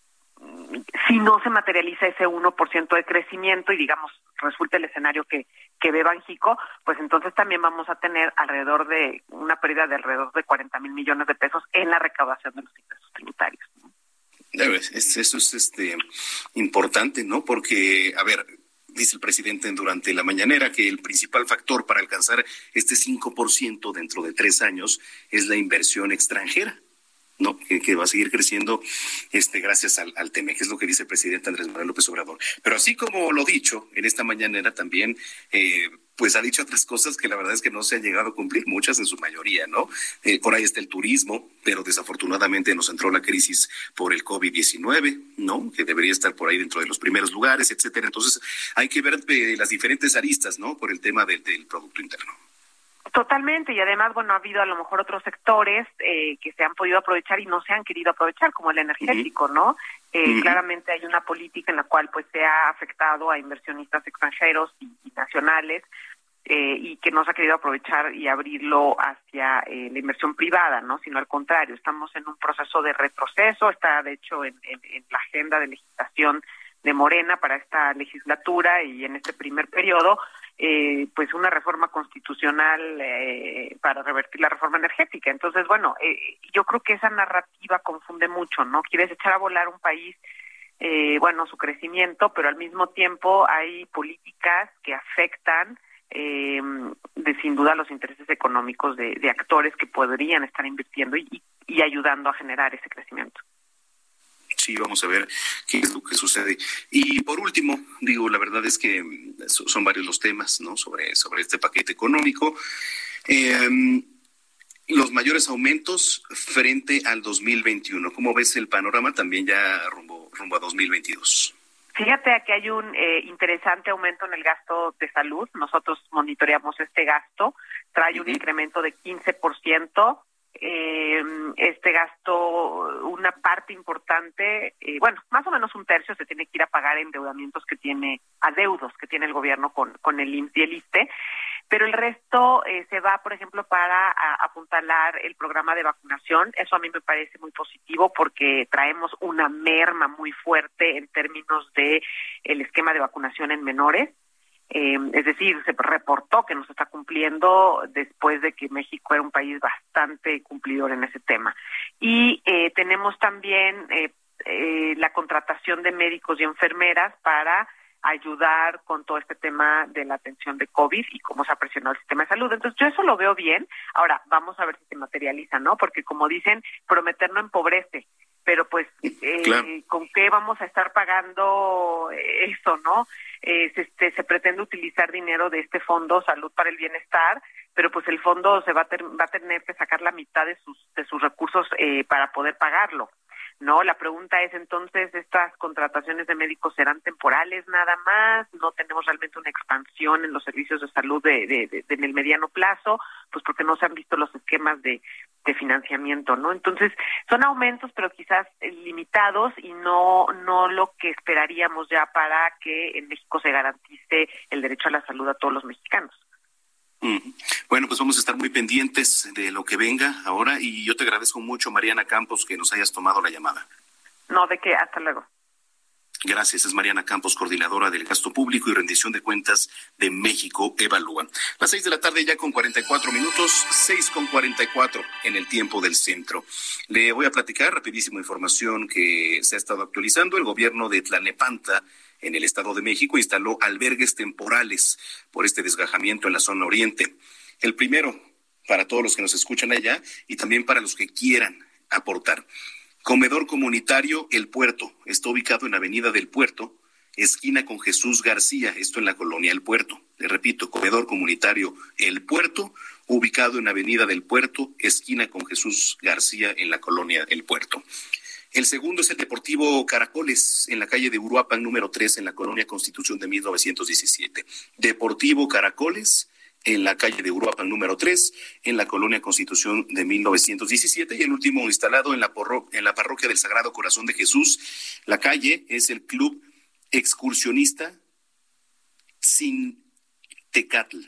si no se materializa ese 1% de crecimiento y digamos resulta el escenario que, que ve Banjico, pues entonces también vamos a tener alrededor de una pérdida de alrededor de 40 mil millones de pesos en la recaudación de los ingresos tributarios. Eso es este importante, ¿no? Porque, a ver, dice el presidente durante la mañanera que el principal factor para alcanzar este 5% dentro de tres años es la inversión extranjera. ¿No? Que, va a seguir creciendo este, gracias al, al TEME, que es lo que dice el presidente Andrés Manuel López Obrador. Pero así como lo dicho en esta mañanera también, eh, pues ha dicho otras cosas que la verdad es que no se han llegado a cumplir, muchas en su mayoría, ¿no? Eh, por ahí está el turismo, pero desafortunadamente nos entró la crisis por el COVID-19, ¿no? Que debería estar por ahí dentro de los primeros lugares, etcétera. Entonces hay que ver eh, las diferentes aristas, ¿no? Por el tema del Producto Interno. Totalmente, y además, bueno, ha habido a lo mejor otros sectores eh, que se han podido aprovechar y no se han querido aprovechar, como el energético, ¿no? Eh, Claramente hay una política en la cual pues se ha afectado a inversionistas extranjeros y, nacionales eh, y que no se ha querido aprovechar y abrirlo hacia eh, la inversión privada, ¿no? Sino al contrario, estamos en un proceso de retroceso, está de hecho en, en, en la agenda de legislación de Morena para esta legislatura y en este primer periodo eh, pues una reforma constitucional eh, para revertir la reforma energética. Entonces, bueno, eh, yo creo que esa narrativa confunde mucho, ¿no? Quieres echar a volar un país, eh, bueno, su crecimiento, pero al mismo tiempo hay políticas que afectan eh, de sin duda los intereses económicos de, de actores que podrían estar invirtiendo y, y ayudando a generar ese crecimiento sí, vamos a ver qué es lo que sucede. Y por último, digo, la verdad es que mm, son varios los temas, ¿no? Sobre, sobre este paquete económico. Em, los mayores aumentos frente al 2021. ¿Cómo ves el panorama también ya rumbo, rumbo a 2022? Fíjate que hay un eh, interesante aumento en el gasto de salud. Nosotros monitoreamos este gasto. Trae un incremento de 15%. Eh, este gasto, una parte importante, eh, bueno, más o menos un tercio se tiene que ir a pagar endeudamientos que tiene, adeudos que tiene el gobierno con, con el IMSS y el ISTE, pero el resto eh, se va, por ejemplo, para apuntalar el programa de vacunación. Eso a mí me parece muy positivo porque traemos una merma muy fuerte en términos de el esquema de vacunación en menores. Eh, es decir, se reportó que no se está cumpliendo después de que México era un país bastante cumplidor en ese tema. Y eh, tenemos también eh, eh, la contratación de médicos y enfermeras para ayudar con todo este tema de la atención de COVID y cómo se ha presionado el sistema de salud. Entonces, yo eso lo veo bien. Ahora, vamos a ver si se materializa, ¿no? Porque, como dicen, prometer no empobrece pero pues eh, con qué vamos a estar pagando eso, ¿no? Eh, se, este, se pretende utilizar dinero de este fondo Salud para el Bienestar, pero pues el fondo se va a, va a tener que sacar la mitad de sus de sus recursos eh, para poder pagarlo. ¿No? La pregunta es entonces, ¿estas contrataciones de médicos serán temporales nada más? ¿No tenemos realmente una expansión en los servicios de salud de, de, en el mediano plazo? Pues porque no se han visto los esquemas de, de financiamiento, ¿no? Entonces, son aumentos, pero quizás limitados y no, no lo que esperaríamos ya para que en México se garantice el derecho a la salud a todos los mexicanos. Bueno, pues vamos a estar muy pendientes de lo que venga ahora y yo te agradezco mucho, Mariana Campos, que nos hayas tomado la llamada. No, de qué, hasta luego. Gracias, es Mariana Campos, coordinadora del gasto público y rendición de cuentas de México Evalúa. Las seis de la tarde ya con 44 minutos, seis con 44 en el tiempo del centro. Le voy a platicar rapidísimo información que se ha estado actualizando. El gobierno de Tlanepanta en el Estado de México instaló albergues temporales por este desgajamiento en la zona oriente. El primero para todos los que nos escuchan allá y también para los que quieran aportar. Comedor comunitario El Puerto está ubicado en Avenida del Puerto, esquina con Jesús García, esto en la colonia El Puerto. Le repito, comedor comunitario El Puerto, ubicado en Avenida del Puerto, esquina con Jesús García en la colonia El Puerto. El segundo es el Deportivo Caracoles, en la calle de Uruapan, número 3, en la colonia Constitución de 1917. Deportivo Caracoles, en la calle de Uruapan, número 3, en la colonia Constitución de 1917. Y el último instalado en la, parroquia del Sagrado Corazón de Jesús. La calle es el Club Excursionista Sin Tecatl.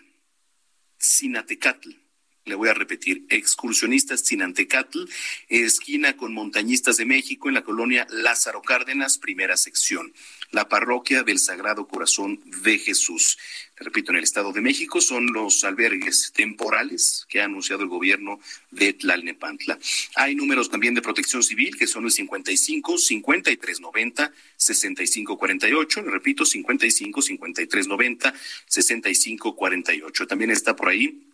Sinatecatl le voy a repetir, excursionistas Sinantecatl, esquina con Montañistas de México en la colonia Lázaro Cárdenas, primera sección, la parroquia del Sagrado Corazón de Jesús. repito, en el Estado de México son los albergues temporales que ha anunciado el gobierno de Tlalnepantla. Hay números también de protección civil que son el 55 53 90 65 48, le repito, 55 53 90 65 48. También está por ahí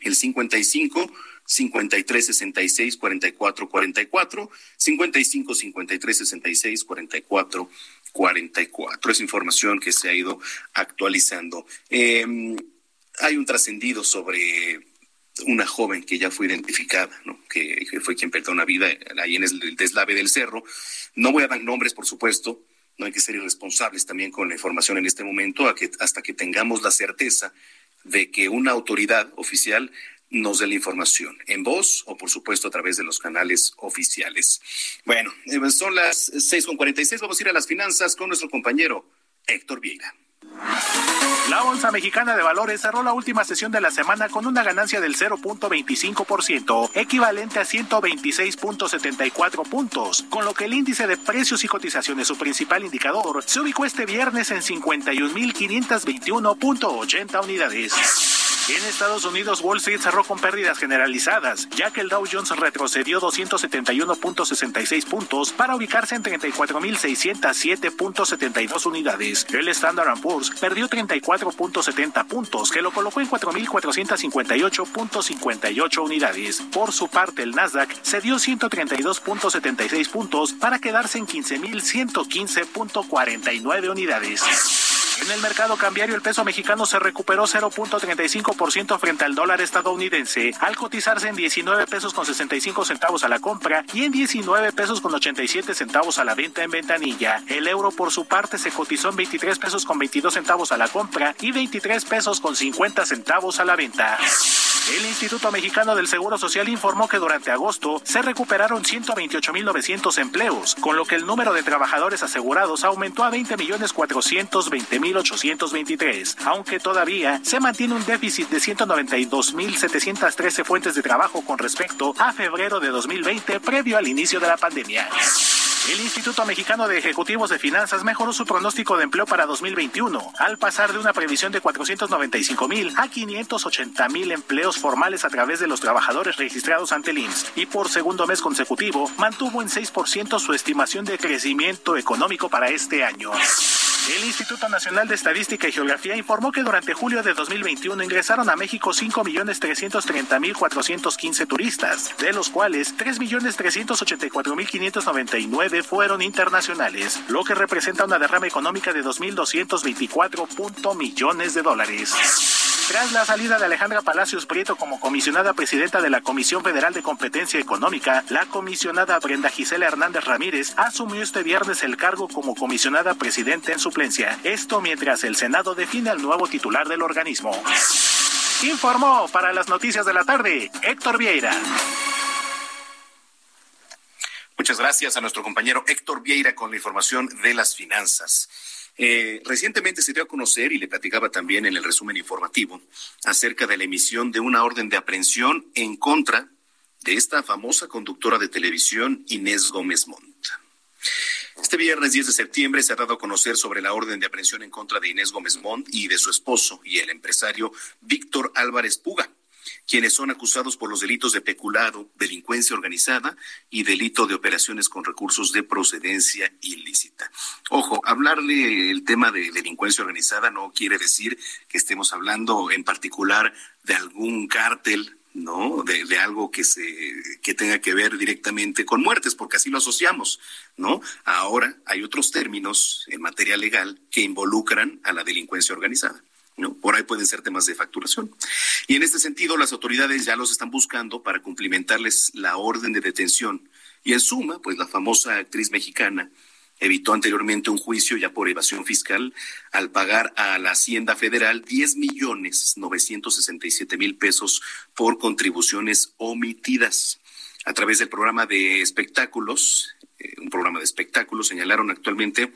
el 55 53 66 44 44, 55 53 66 44 44. Es información que se ha ido actualizando. Eh, hay un trascendido sobre una joven que ya fue identificada, ¿no? que, fue quien perdió una vida ahí en el deslave del cerro. No voy a dar nombres, por supuesto, no hay que ser irresponsables también con la información en este momento, hasta que tengamos la certeza de que una autoridad oficial nos dé la información en voz o por supuesto a través de los canales oficiales. Bueno, eh, son las 6.46, vamos a ir a las finanzas con nuestro compañero Héctor Vieira. La Bolsa Mexicana de Valores cerró la última sesión de la semana con una ganancia del 0.25%, equivalente a 126.74 puntos, con lo que el índice de precios y cotizaciones, su principal indicador, se ubicó este viernes en 51.521.80 unidades. En Estados Unidos, Wall Street cerró con pérdidas generalizadas, ya que el Dow Jones retrocedió 271.66 puntos para ubicarse en 34.607.72 unidades. El Standard Poor's perdió 34.70 puntos, que lo colocó en 4.458.58 unidades. Por su parte, el Nasdaq cedió 132.76 puntos para quedarse en 15.115.49 unidades. En el mercado cambiario, el peso mexicano se recuperó 0.35% frente al dólar estadounidense, al cotizarse en 19 pesos con 65 centavos a la compra y en 19 pesos con 87 centavos a la venta en ventanilla. El euro, por su parte, se cotizó en 23 pesos con 22 centavos a la compra y 23 pesos con 50 centavos a la venta. El Instituto Mexicano del Seguro Social informó que durante agosto se recuperaron 128.900 empleos, con lo que el número de trabajadores asegurados aumentó a 20.420.823, aunque todavía se mantiene un déficit de 192.713 fuentes de trabajo con respecto a febrero de 2020 previo al inicio de la pandemia. El Instituto Mexicano de Ejecutivos de Finanzas mejoró su pronóstico de empleo para 2021, al pasar de una previsión de 495 mil a 580 mil empleos formales a través de los trabajadores registrados ante el IMSS, y por segundo mes consecutivo mantuvo en 6% su estimación de crecimiento económico para este año. El Instituto Nacional de Estadística y Geografía informó que durante julio de 2021 ingresaron a México 5.330.415 turistas, de los cuales 3.384.599 fueron internacionales, lo que representa una derrama económica de 2.224 millones de dólares. Tras la salida de Alejandra Palacios Prieto como comisionada presidenta de la Comisión Federal de Competencia Económica, la comisionada Brenda Gisela Hernández Ramírez asumió este viernes el cargo como comisionada presidenta en suplencia. Esto mientras el Senado define al nuevo titular del organismo. Informó para las noticias de la tarde Héctor Vieira. Muchas gracias a nuestro compañero Héctor Vieira con la información de las finanzas. Eh, recientemente se dio a conocer, y le platicaba también en el resumen informativo, acerca de la emisión de una orden de aprehensión en contra de esta famosa conductora de televisión Inés Gómez Montt. Este viernes 10 de septiembre se ha dado a conocer sobre la orden de aprehensión en contra de Inés Gómez Montt y de su esposo y el empresario Víctor Álvarez Puga quienes son acusados por los delitos de peculado, delincuencia organizada y delito de operaciones con recursos de procedencia ilícita. Ojo, hablarle el tema de delincuencia organizada no quiere decir que estemos hablando en particular de algún cártel ¿no? De, algo que se que tenga que ver directamente con muertes, porque así lo asociamos, ¿no? Ahora hay otros términos en materia legal que involucran a la delincuencia organizada. ¿No? Por ahí pueden ser temas de facturación. Y en este sentido, las autoridades ya los están buscando para cumplimentarles la orden de detención. Y en suma, pues la famosa actriz mexicana evitó anteriormente un juicio ya por evasión fiscal al pagar a la Hacienda Federal 10 millones 967 mil pesos por contribuciones omitidas. A través del programa de espectáculos, eh, un programa de espectáculos, señalaron actualmente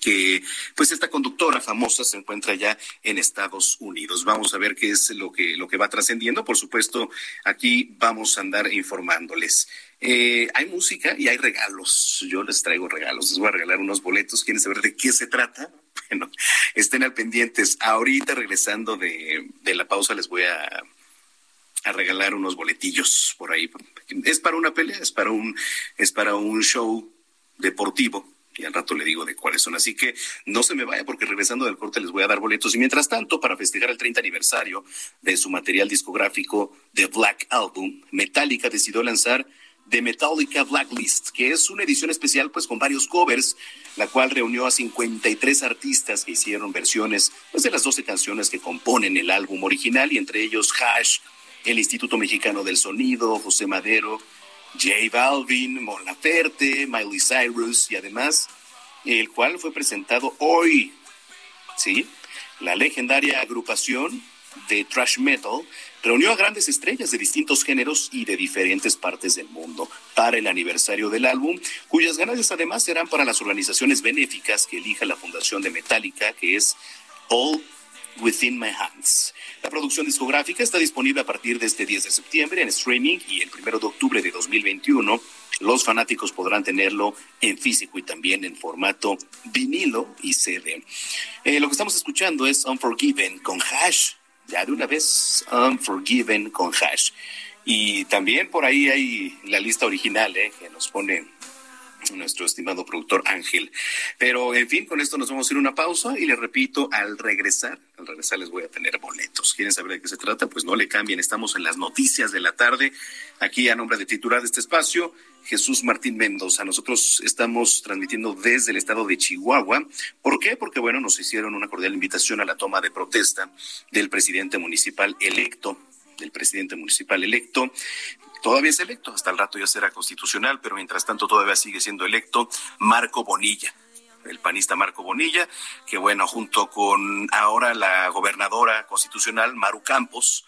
que pues esta conductora famosa se encuentra ya en Estados Unidos. Vamos a ver qué es lo que lo que va trascendiendo. Por supuesto, aquí vamos a andar informándoles. Eh, hay música y hay regalos. Yo les traigo regalos. Les voy a regalar unos boletos. ¿Quieren saber de qué se trata? [laughs] Bueno, estén al pendientes. Ahorita regresando de, de la pausa les voy a a regalar unos boletillos por ahí. Es para una pelea, es para un es para un show deportivo y al rato le digo de cuáles son. Así que no se me vaya porque regresando del corte les voy a dar boletos. Y mientras tanto, para festejar el 30 aniversario de su material discográfico The Black Album, Metallica decidió lanzar The Metallica Blacklist, que es una edición especial pues con varios covers, la cual reunió a 53 artistas que hicieron versiones pues, de las 12 canciones que componen el álbum original y entre ellos Hash, el Instituto Mexicano del Sonido, José Madero, J Balvin, Mon Laferte, Miley Cyrus y además el cual fue presentado hoy. ¿Sí? La legendaria agrupación de thrash metal reunió a grandes estrellas de distintos géneros y de diferentes partes del mundo para el aniversario del álbum, cuyas ganancias además serán para las organizaciones benéficas que elija la Fundación de Metallica, que es All Within My Hands. La producción discográfica está disponible a partir de este 10 de septiembre en streaming y el 1 de octubre de 2021 los fanáticos podrán tenerlo en físico y también en formato vinilo y CD. Eh, lo que estamos escuchando es Unforgiven con Hash. Ya de una vez, Unforgiven con Hash. Y también por ahí hay la lista original eh, que nos pone nuestro estimado productor Ángel. Pero en fin, con esto nos vamos a ir una pausa y le repito, al regresar, al regresar les voy a tener boletos. ¿Quieren saber de qué se trata? Pues no le cambien, estamos en las noticias de la tarde, aquí a nombre de titular de este espacio. Jesús Martín Mendoza. Nosotros estamos transmitiendo desde el estado de Chihuahua. ¿Por qué? Porque, bueno, nos hicieron una cordial invitación a la toma de protesta del presidente municipal electo, del presidente municipal electo, todavía es electo, hasta el rato ya será constitucional, pero mientras tanto todavía sigue siendo electo Marco Bonilla el panista Marco Bonilla, que bueno, junto con ahora la gobernadora constitucional Maru Campos,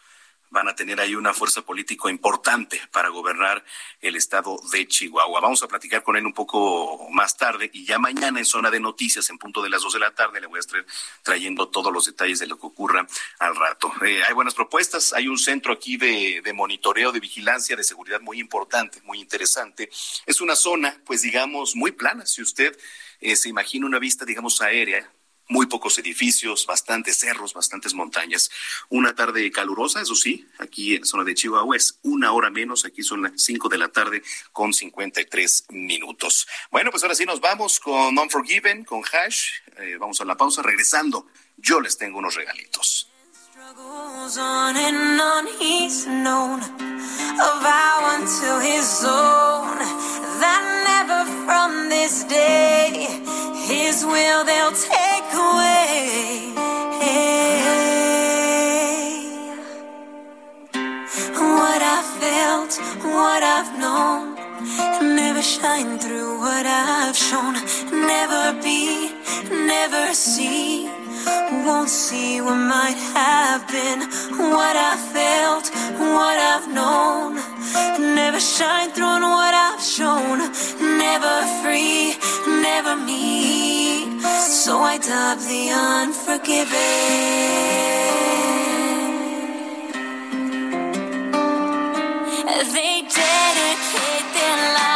van a tener ahí una fuerza política importante para gobernar el estado de Chihuahua. Vamos a platicar con él un poco más tarde y ya mañana en zona de noticias, en punto de las dos de la tarde, le voy a estar trayendo todos los detalles de lo que ocurra al rato. Eh, hay buenas propuestas, hay un centro aquí de, de monitoreo, de vigilancia, de seguridad muy importante, muy interesante. Es una zona, pues digamos, muy plana. Si usted eh, se imagina una vista, digamos, aérea, muy pocos edificios, bastantes cerros, bastantes montañas. Una tarde calurosa, eso sí, aquí en zona de Chihuahua es una hora menos, aquí son las cinco de la tarde con 53 minutos. Bueno, pues ahora sí nos vamos con Unforgiven, con Hash. Eh, vamos a la pausa, regresando. Yo les tengo unos regalitos. That never from this day his will they'll take away. What I felt, what I've known, never shine through what I've shown. Never be, never see won't see what might have been what I felt, what I've known. Never shine through on what I've shown. Never free, never me. So I dub the unforgiven. They dedicate their lives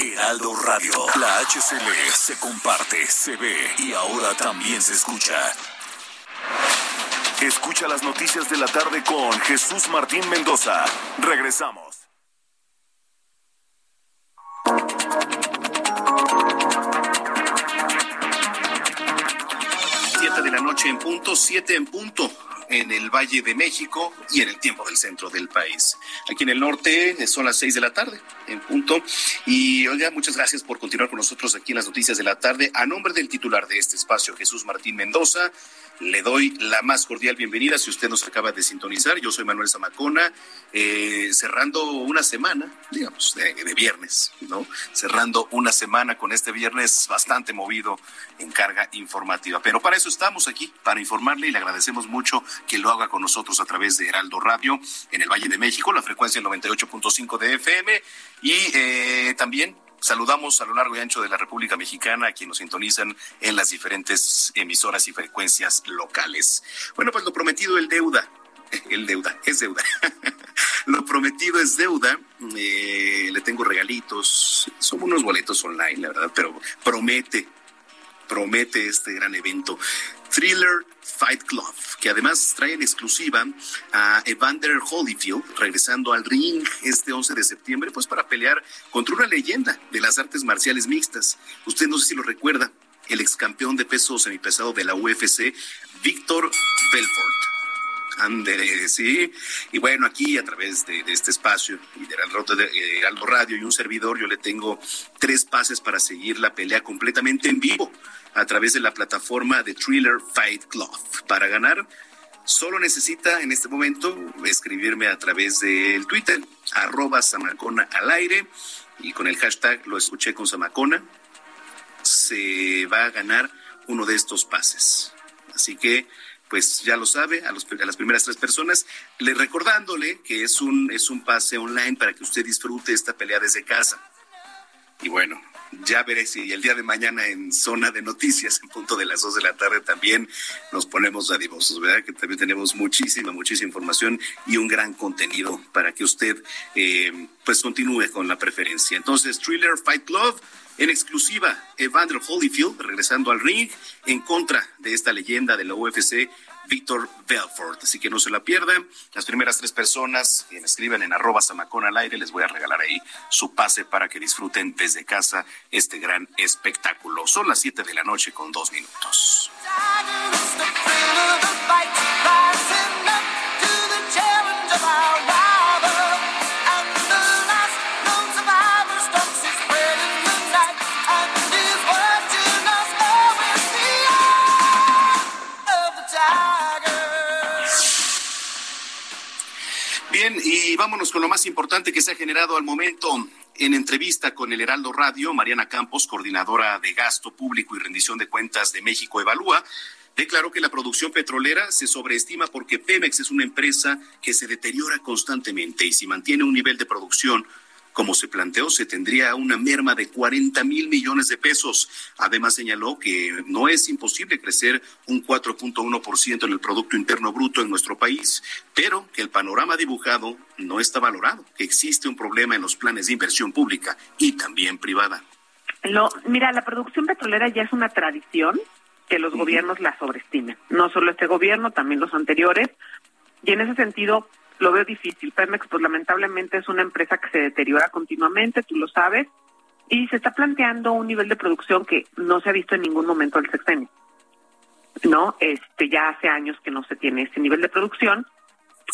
Heraldo Radio, la HCL se comparte, se ve y ahora también se escucha. Escucha las noticias de la tarde con Jesús Martín Mendoza. Regresamos. Siete de la noche en punto, siete en punto en el Valle de México y en el tiempo del centro del país. Aquí en el norte eh, son las seis de la tarde en punto. Y oiga, muchas gracias por continuar con nosotros aquí en las noticias de la tarde. A nombre del titular de este espacio, Jesús Martín Mendoza, le doy la más cordial bienvenida si usted nos acaba de sintonizar. Yo soy Manuel Zamacona, eh, cerrando una semana, digamos, de, de viernes, ¿no? Cerrando una semana con este viernes bastante movido en carga informativa. Pero para eso estamos aquí, para informarle y le agradecemos mucho que lo haga con nosotros a través de Heraldo Radio en el Valle de México, la frecuencia 98.5 de FM y eh, también Saludamos a lo largo y ancho de la República Mexicana a quienes nos sintonizan en las diferentes emisoras y frecuencias locales. Bueno, pues lo prometido el deuda. [laughs] El deuda, es deuda. [laughs] lo prometido es deuda. Eh, le tengo regalitos. Son unos boletos online, la verdad, pero promete, promete este gran evento. Thriller Fight Club, que además trae en exclusiva a Evander Holyfield regresando al ring este 11 de septiembre, pues para pelear contra una leyenda de las artes marciales mixtas. Usted no sé si lo recuerda, el ex campeón de peso semipesado de la UFC, Víctor Belfort. Ande, sí. Y bueno, aquí a través de, de este espacio y de Heraldo, de eh, Heraldo Radio y un servidor, yo le tengo tres pases para seguir la pelea completamente en vivo a través de la plataforma de Thriller Fight Club. Para ganar, solo necesita en este momento escribirme a través del Twitter, arroba Samacona al aire, y con el hashtag lo escuché con Samacona, se va a ganar uno de estos pases. Así que pues ya lo sabe, a, los, a, las primeras tres personas, le recordándole que es un, es un pase online para que usted disfrute esta pelea desde casa. Y bueno, ya veré si el día de mañana en zona de noticias, en punto de las dos de la tarde, también nos ponemos dadivosos, ¿verdad? Que también tenemos muchísima, muchísima información y un gran contenido para que usted, eh, pues, continúe con la preferencia. Entonces, Thriller Fight Club. En exclusiva, Evander Holyfield regresando al ring en contra de esta leyenda de la UFC, Víctor Belfort. Así que no se la pierdan. Las primeras tres personas que me escriban en arroba samacón al aire, les voy a regalar ahí su pase para que disfruten desde casa este gran espectáculo. Son las siete de la noche con dos minutos. Vámonos con lo más importante que se ha generado al momento. En entrevista con el Heraldo Radio, Mariana Campos, coordinadora de gasto público y rendición de cuentas de México Evalúa, declaró que la producción petrolera se sobreestima porque Pemex es una empresa que se deteriora constantemente y si mantiene un nivel de producción como se planteó, se tendría una merma de 40 mil millones de pesos. Además, señaló que no es imposible crecer un 4.1% en el Producto Interno Bruto en nuestro país, pero que el panorama dibujado no está valorado, que existe un problema en los planes de inversión pública y también privada. Lo, mira, la producción petrolera ya es una tradición que los gobiernos la sobreestimen. No solo este gobierno, también los anteriores. Y en ese sentido, lo veo difícil. Pemex, pues lamentablemente es una empresa que se deteriora continuamente, tú lo sabes, y se está planteando un nivel de producción que no se ha visto en ningún momento del sexenio. ¿No? Este, ya hace años que no se tiene ese nivel de producción.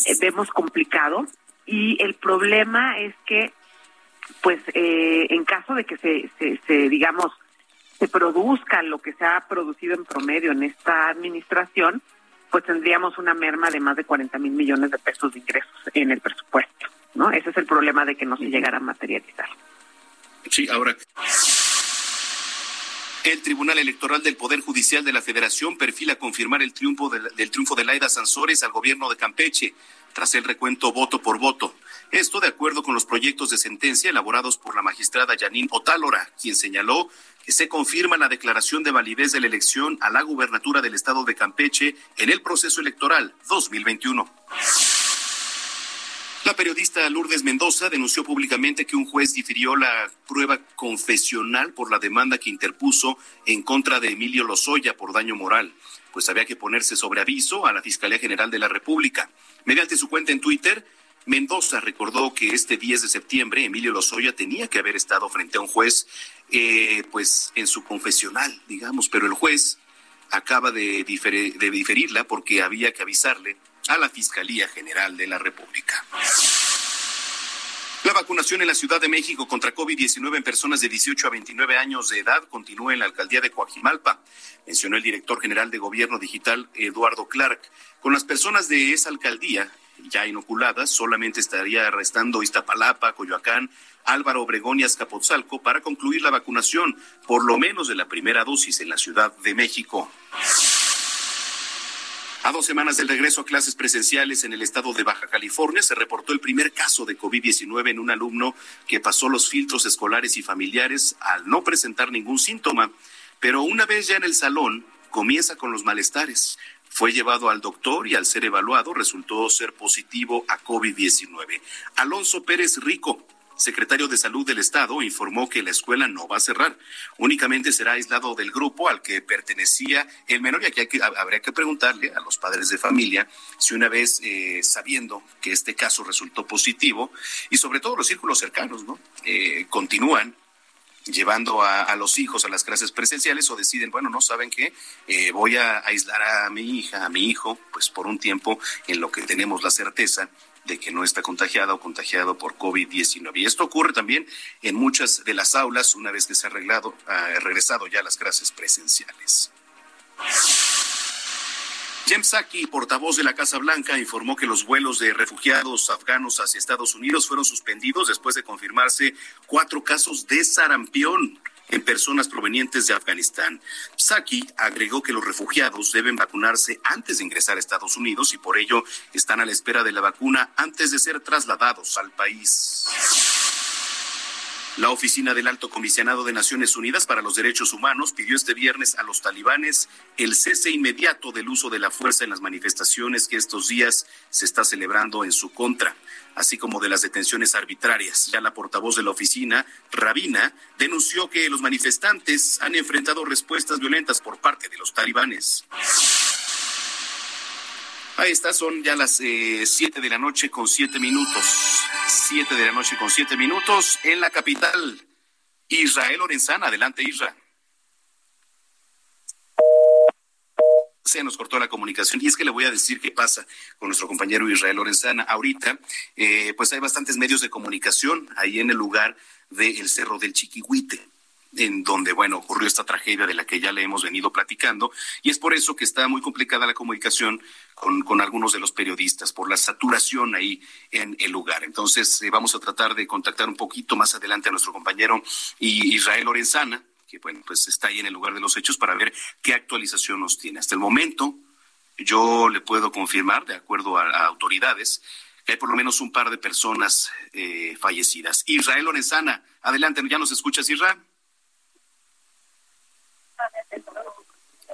Eh, vemos complicado y el problema es que, pues, eh, en caso de que se, se, se, digamos, se produzca lo que se ha producido en promedio en esta administración, pues tendríamos una merma de más de 40 mil millones de pesos de ingresos en el presupuesto, ¿no? Ese es el problema de que no se llegara a materializar. Sí, ahora. El Tribunal Electoral del Poder Judicial de la Federación perfila confirmar el triunfo de, del triunfo de Laida Sansores al gobierno de Campeche tras el recuento voto por voto. Esto de acuerdo con los proyectos de sentencia elaborados por la magistrada Janine Otálora, quien señaló se confirma la declaración de validez de la elección a la gubernatura del estado de Campeche en el proceso electoral 2021. La periodista Lourdes Mendoza denunció públicamente que un juez difirió la prueba confesional por la demanda que interpuso en contra de Emilio Lozoya por daño moral, pues había que ponerse sobre aviso a la Fiscalía General de la República. Mediante su cuenta en Twitter, Mendoza recordó que este 10 de septiembre Emilio Lozoya tenía que haber estado frente a un juez, eh, pues en su confesional, digamos, pero el juez acaba de, de diferirla porque había que avisarle a la Fiscalía General de la República. La vacunación en la Ciudad de México contra COVID-19 en personas de 18 a 29 años de edad continúa en la alcaldía de Coajimalpa, mencionó el director general de Gobierno Digital, Eduardo Clark. Con las personas de esa alcaldía ya inoculadas, solamente estaría restando Iztapalapa, Coyoacán, Álvaro Obregón y Azcapotzalco para concluir la vacunación, por lo menos de la primera dosis en la Ciudad de México. A dos semanas del regreso a clases presenciales en el estado de Baja California, se reportó el primer caso de COVID-19 en un alumno que pasó los filtros escolares y familiares al no presentar ningún síntoma. Pero una vez ya en el salón, comienza con los malestares. Fue llevado al doctor y al ser evaluado resultó ser positivo a COVID-19. Alonso Pérez Rico, secretario de Salud del Estado, informó que la escuela no va a cerrar. Únicamente será aislado del grupo al que pertenecía el menor y aquí hay que, habría que preguntarle a los padres de familia si una vez eh, sabiendo que este caso resultó positivo y sobre todo los círculos cercanos, ¿no? Eh, continúan llevando a, los hijos a las clases presenciales o deciden, bueno, no saben qué, eh, voy a aislar a mi hija, a mi hijo, pues por un tiempo en lo que tenemos la certeza de que no está contagiada o contagiado por COVID-19. Y esto ocurre también en muchas de las aulas una vez que se ha arreglado, uh, regresado ya a las clases presenciales. Jem Psaki, portavoz de la Casa Blanca, informó que los vuelos de refugiados afganos hacia Estados Unidos fueron suspendidos después de confirmarse cuatro casos de sarampión en personas provenientes de Afganistán. Psaki agregó que los refugiados deben vacunarse antes de ingresar a Estados Unidos y por ello están a la espera de la vacuna antes de ser trasladados al país. La oficina del Alto Comisionado de Naciones Unidas para los Derechos Humanos pidió este viernes a los talibanes el cese inmediato del uso de la fuerza en las manifestaciones que estos días se está celebrando en su contra, así como de las detenciones arbitrarias. Ya la portavoz de la oficina, Rabina, denunció que los manifestantes han enfrentado respuestas violentas por parte de los talibanes. Ahí está, son ya las eh, siete de la noche con siete minutos. Siete de la noche con siete minutos en la capital. Israel Lorenzana, adelante Israel. se nos cortó la comunicación y es que le voy a decir qué pasa con nuestro compañero Israel Lorenzana. Ahorita, eh, pues hay bastantes medios de comunicación ahí en el lugar del Cerro del Chiquihuite en donde, bueno, ocurrió esta tragedia de la que ya le hemos venido platicando, y es por eso que está muy complicada la comunicación con, con algunos de los periodistas, por la saturación ahí en el lugar. Entonces, eh, vamos a tratar de contactar un poquito más adelante a nuestro compañero Israel Lorenzana, que, bueno, pues está ahí en el lugar de los hechos para ver qué actualización nos tiene. Hasta el momento, yo le puedo confirmar, de acuerdo a, autoridades, que hay por lo menos un par de personas eh, fallecidas. Israel Lorenzana, adelante, ¿ya nos escuchas, Israel?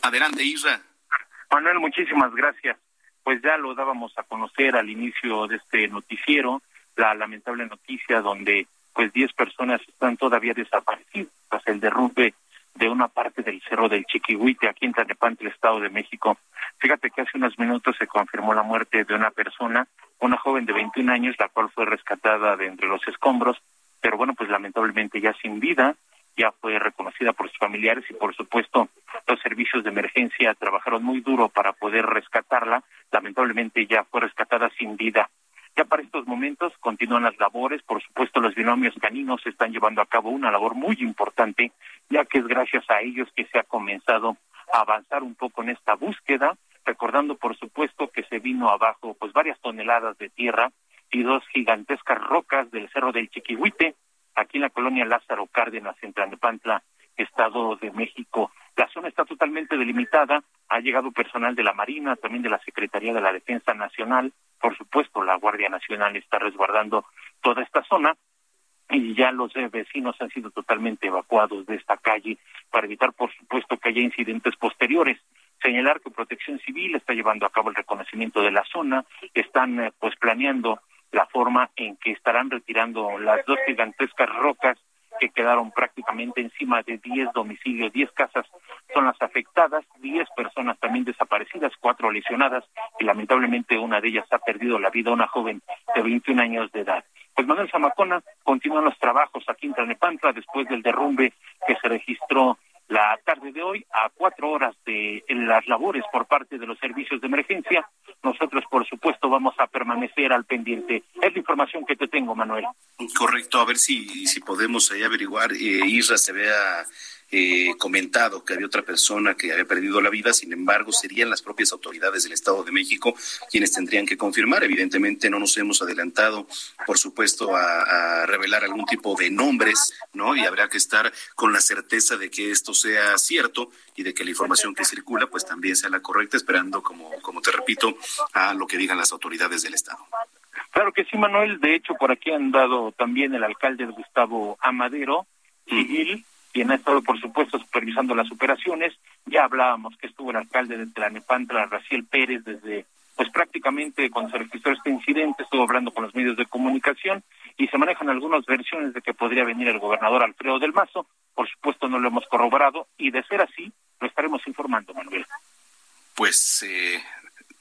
Adelante, Isra. Manuel, muchísimas gracias. Pues ya lo dábamos a conocer al inicio de este noticiero, la lamentable noticia donde pues 10 personas están todavía desaparecidas tras el derrumbe de una parte del cerro del Chiquihuite aquí en Tlanepantla, Estado de México. Fíjate que hace unos minutos se confirmó la muerte de una persona, una joven de 21 años, la cual fue rescatada de entre los escombros, pero bueno, pues lamentablemente ya sin vida ya fue reconocida por sus familiares y por supuesto los servicios de emergencia trabajaron muy duro para poder rescatarla. Lamentablemente ya fue rescatada sin vida. Ya para estos momentos continúan las labores, por supuesto los binomios caninos están llevando a cabo una labor muy importante, ya que es gracias a ellos que se ha comenzado a avanzar un poco en esta búsqueda, recordando por supuesto que se vino abajo pues varias toneladas de tierra y dos gigantescas rocas del Cerro del Chiquihuite, aquí en la colonia Lázaro Cárdenas, en Tlanepantla, Estado de México. La zona está totalmente delimitada, ha llegado personal de la Marina, también de la Secretaría de la Defensa Nacional, por supuesto la Guardia Nacional está resguardando toda esta zona y ya los eh, vecinos han sido totalmente evacuados de esta calle para evitar, por supuesto, que haya incidentes posteriores. Señalar que Protección Civil está llevando a cabo el reconocimiento de la zona, están eh, pues planeando la forma en que estarán retirando las dos gigantescas rocas que quedaron prácticamente encima de 10 domicilios, 10 casas son las afectadas, 10 personas también desaparecidas, cuatro lesionadas y lamentablemente una de ellas ha perdido la vida, una joven de 21 años de edad. Pues Manuel Zamacona continúan los trabajos aquí en Tlanepantla después del derrumbe que se registró la tarde de hoy a cuatro horas de las labores por parte de los servicios de emergencia. Nosotros, por supuesto, vamos a permanecer al pendiente. Es la información que te tengo, Manuel. Correcto, a ver si, si podemos ahí averiguar. Eh, Isra se vea eh, comentado que había otra persona que había perdido la vida, sin embargo, serían las propias autoridades del Estado de México quienes tendrían que confirmar. Evidentemente, no nos hemos adelantado, por supuesto, a, revelar algún tipo de nombres, ¿no? Y habrá que estar con la certeza de que esto sea cierto y de que la información que circula, pues también sea la correcta, esperando, como, como te repito, a lo que digan las autoridades del Estado. Claro que sí, Manuel. De hecho, por aquí han dado también el alcalde Gustavo Amadero, civil, quien ha estado, por supuesto, supervisando las operaciones. Ya hablábamos que estuvo el alcalde de Tlanepantla, Raciel Pérez, desde, pues prácticamente cuando se registró este incidente, estuvo hablando con los medios de comunicación y se manejan algunas versiones de que podría venir el gobernador Alfredo del Mazo. Por supuesto, no lo hemos corroborado y de ser así, lo estaremos informando, Manuel. Pues eh,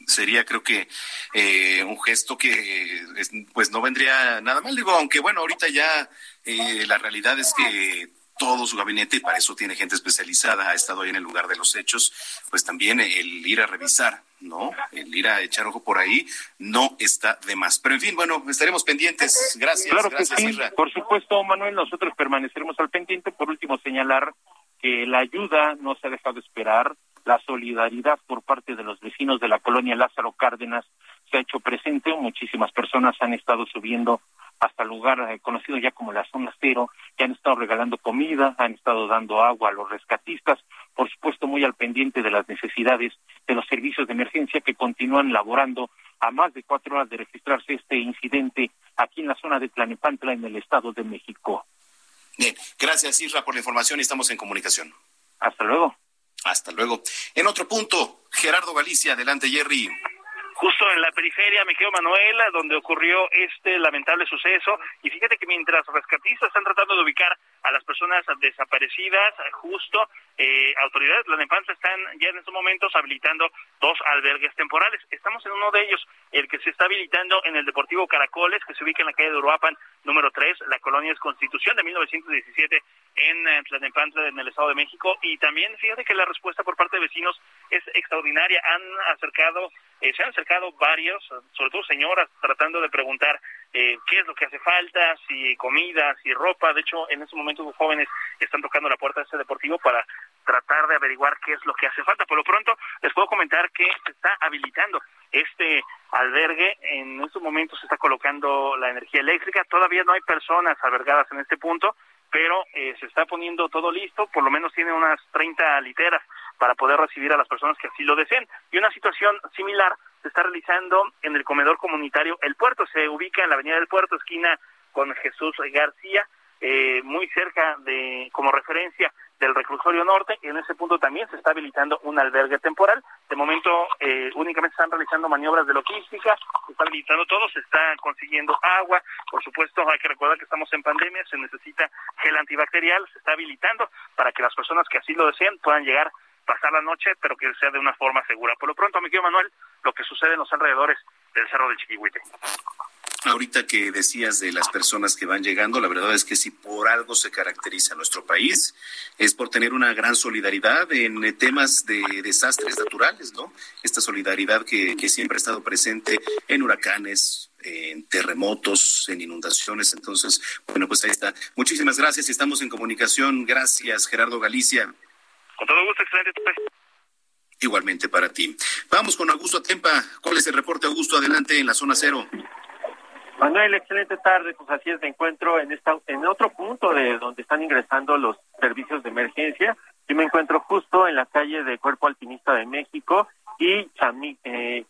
sería creo que eh, un gesto que pues no vendría nada mal digo aunque bueno ahorita ya eh, la realidad es que todo su gabinete, y para eso tiene gente especializada, ha estado ahí en el lugar de los hechos, pues también el ir a revisar, ¿no? El ir a echar ojo por ahí no está de más. Pero en fin, bueno, estaremos pendientes. Gracias. Claro gracias, que sí. Por supuesto, Manuel, nosotros permaneceremos al pendiente. Por último, señalar que la ayuda no se ha dejado esperar. La solidaridad por parte de los vecinos de la colonia Lázaro Cárdenas se ha hecho presente. Muchísimas personas han estado subiendo hasta el lugar conocido ya como la zona cero, que han estado regalando comida, han estado dando agua a los rescatistas, por supuesto muy al pendiente de las necesidades de los servicios de emergencia que continúan laborando a más de cuatro horas de registrarse este incidente aquí en la zona de Tlanepantla, en el Estado de México. Bien, gracias Isra por la información y estamos en comunicación. Hasta luego. Hasta luego. En otro punto, Gerardo Galicia, adelante Jerry justo en la periferia, me quedo Manuela, donde ocurrió este lamentable suceso. Y fíjate que mientras rescatistas están tratando de ubicar a las personas desaparecidas, justo eh, autoridades de la Nepantla están ya en estos momentos habilitando dos albergues temporales. Estamos en uno de ellos, el que se está habilitando en el Deportivo Caracoles, que se ubica en la calle de Uruapan, número 3. La colonia es Constitución de 1917 en eh, Tlanepantla, en el Estado de México. Y también fíjate que la respuesta por parte de vecinos es extraordinaria. Han acercado, eh, se han acercado varios, sobre todo señoras, tratando de preguntar eh, qué es lo que hace falta, si comida, si ropa. De hecho, en estos momentos los jóvenes están tocando la puerta de este deportivo para tratar de averiguar qué es lo que hace falta. Por lo pronto, les puedo comentar que se está habilitando este albergue. En estos momentos se está colocando la energía eléctrica. Todavía no hay personas albergadas en este punto, pero eh, se está poniendo todo listo. Por lo menos tiene unas 30 literas para poder recibir a las personas que así lo deseen. Y una situación similar se está realizando en el comedor comunitario El Puerto. Se ubica en la Avenida del Puerto, esquina con Jesús García, eh, muy cerca de, como referencia del reclusorio norte. En ese punto también se está habilitando un albergue temporal. De momento eh, únicamente están realizando maniobras de logística, se está habilitando todo, se está consiguiendo agua. Por supuesto, hay que recordar que estamos en pandemia, se necesita gel antibacterial, se está habilitando para que las personas que así lo deseen puedan llegar pasar la noche, pero que sea de una forma segura. Por lo pronto, mi querido Manuel, lo que sucede en los alrededores del Cerro del Chiquihuite. Ahorita que decías de las personas que van llegando, la verdad es que si por algo se caracteriza nuestro país, es por tener una gran solidaridad en temas de desastres naturales, ¿no? Esta solidaridad que, que siempre ha estado presente en huracanes, en terremotos, en inundaciones. Entonces, bueno, pues ahí está. Muchísimas gracias y estamos en comunicación. Gracias, Gerardo Galicia. Con todo gusto, excelente. Igualmente para ti. Vamos con Augusto Atempa. ¿Cuál es el reporte, Augusto? Adelante en la zona cero. Manuel, excelente tarde. Pues así es, me encuentro en esta, en otro punto de donde están ingresando los servicios de emergencia. Yo me encuentro justo en la calle de Cuerpo Alpinista de México y Chami, eh,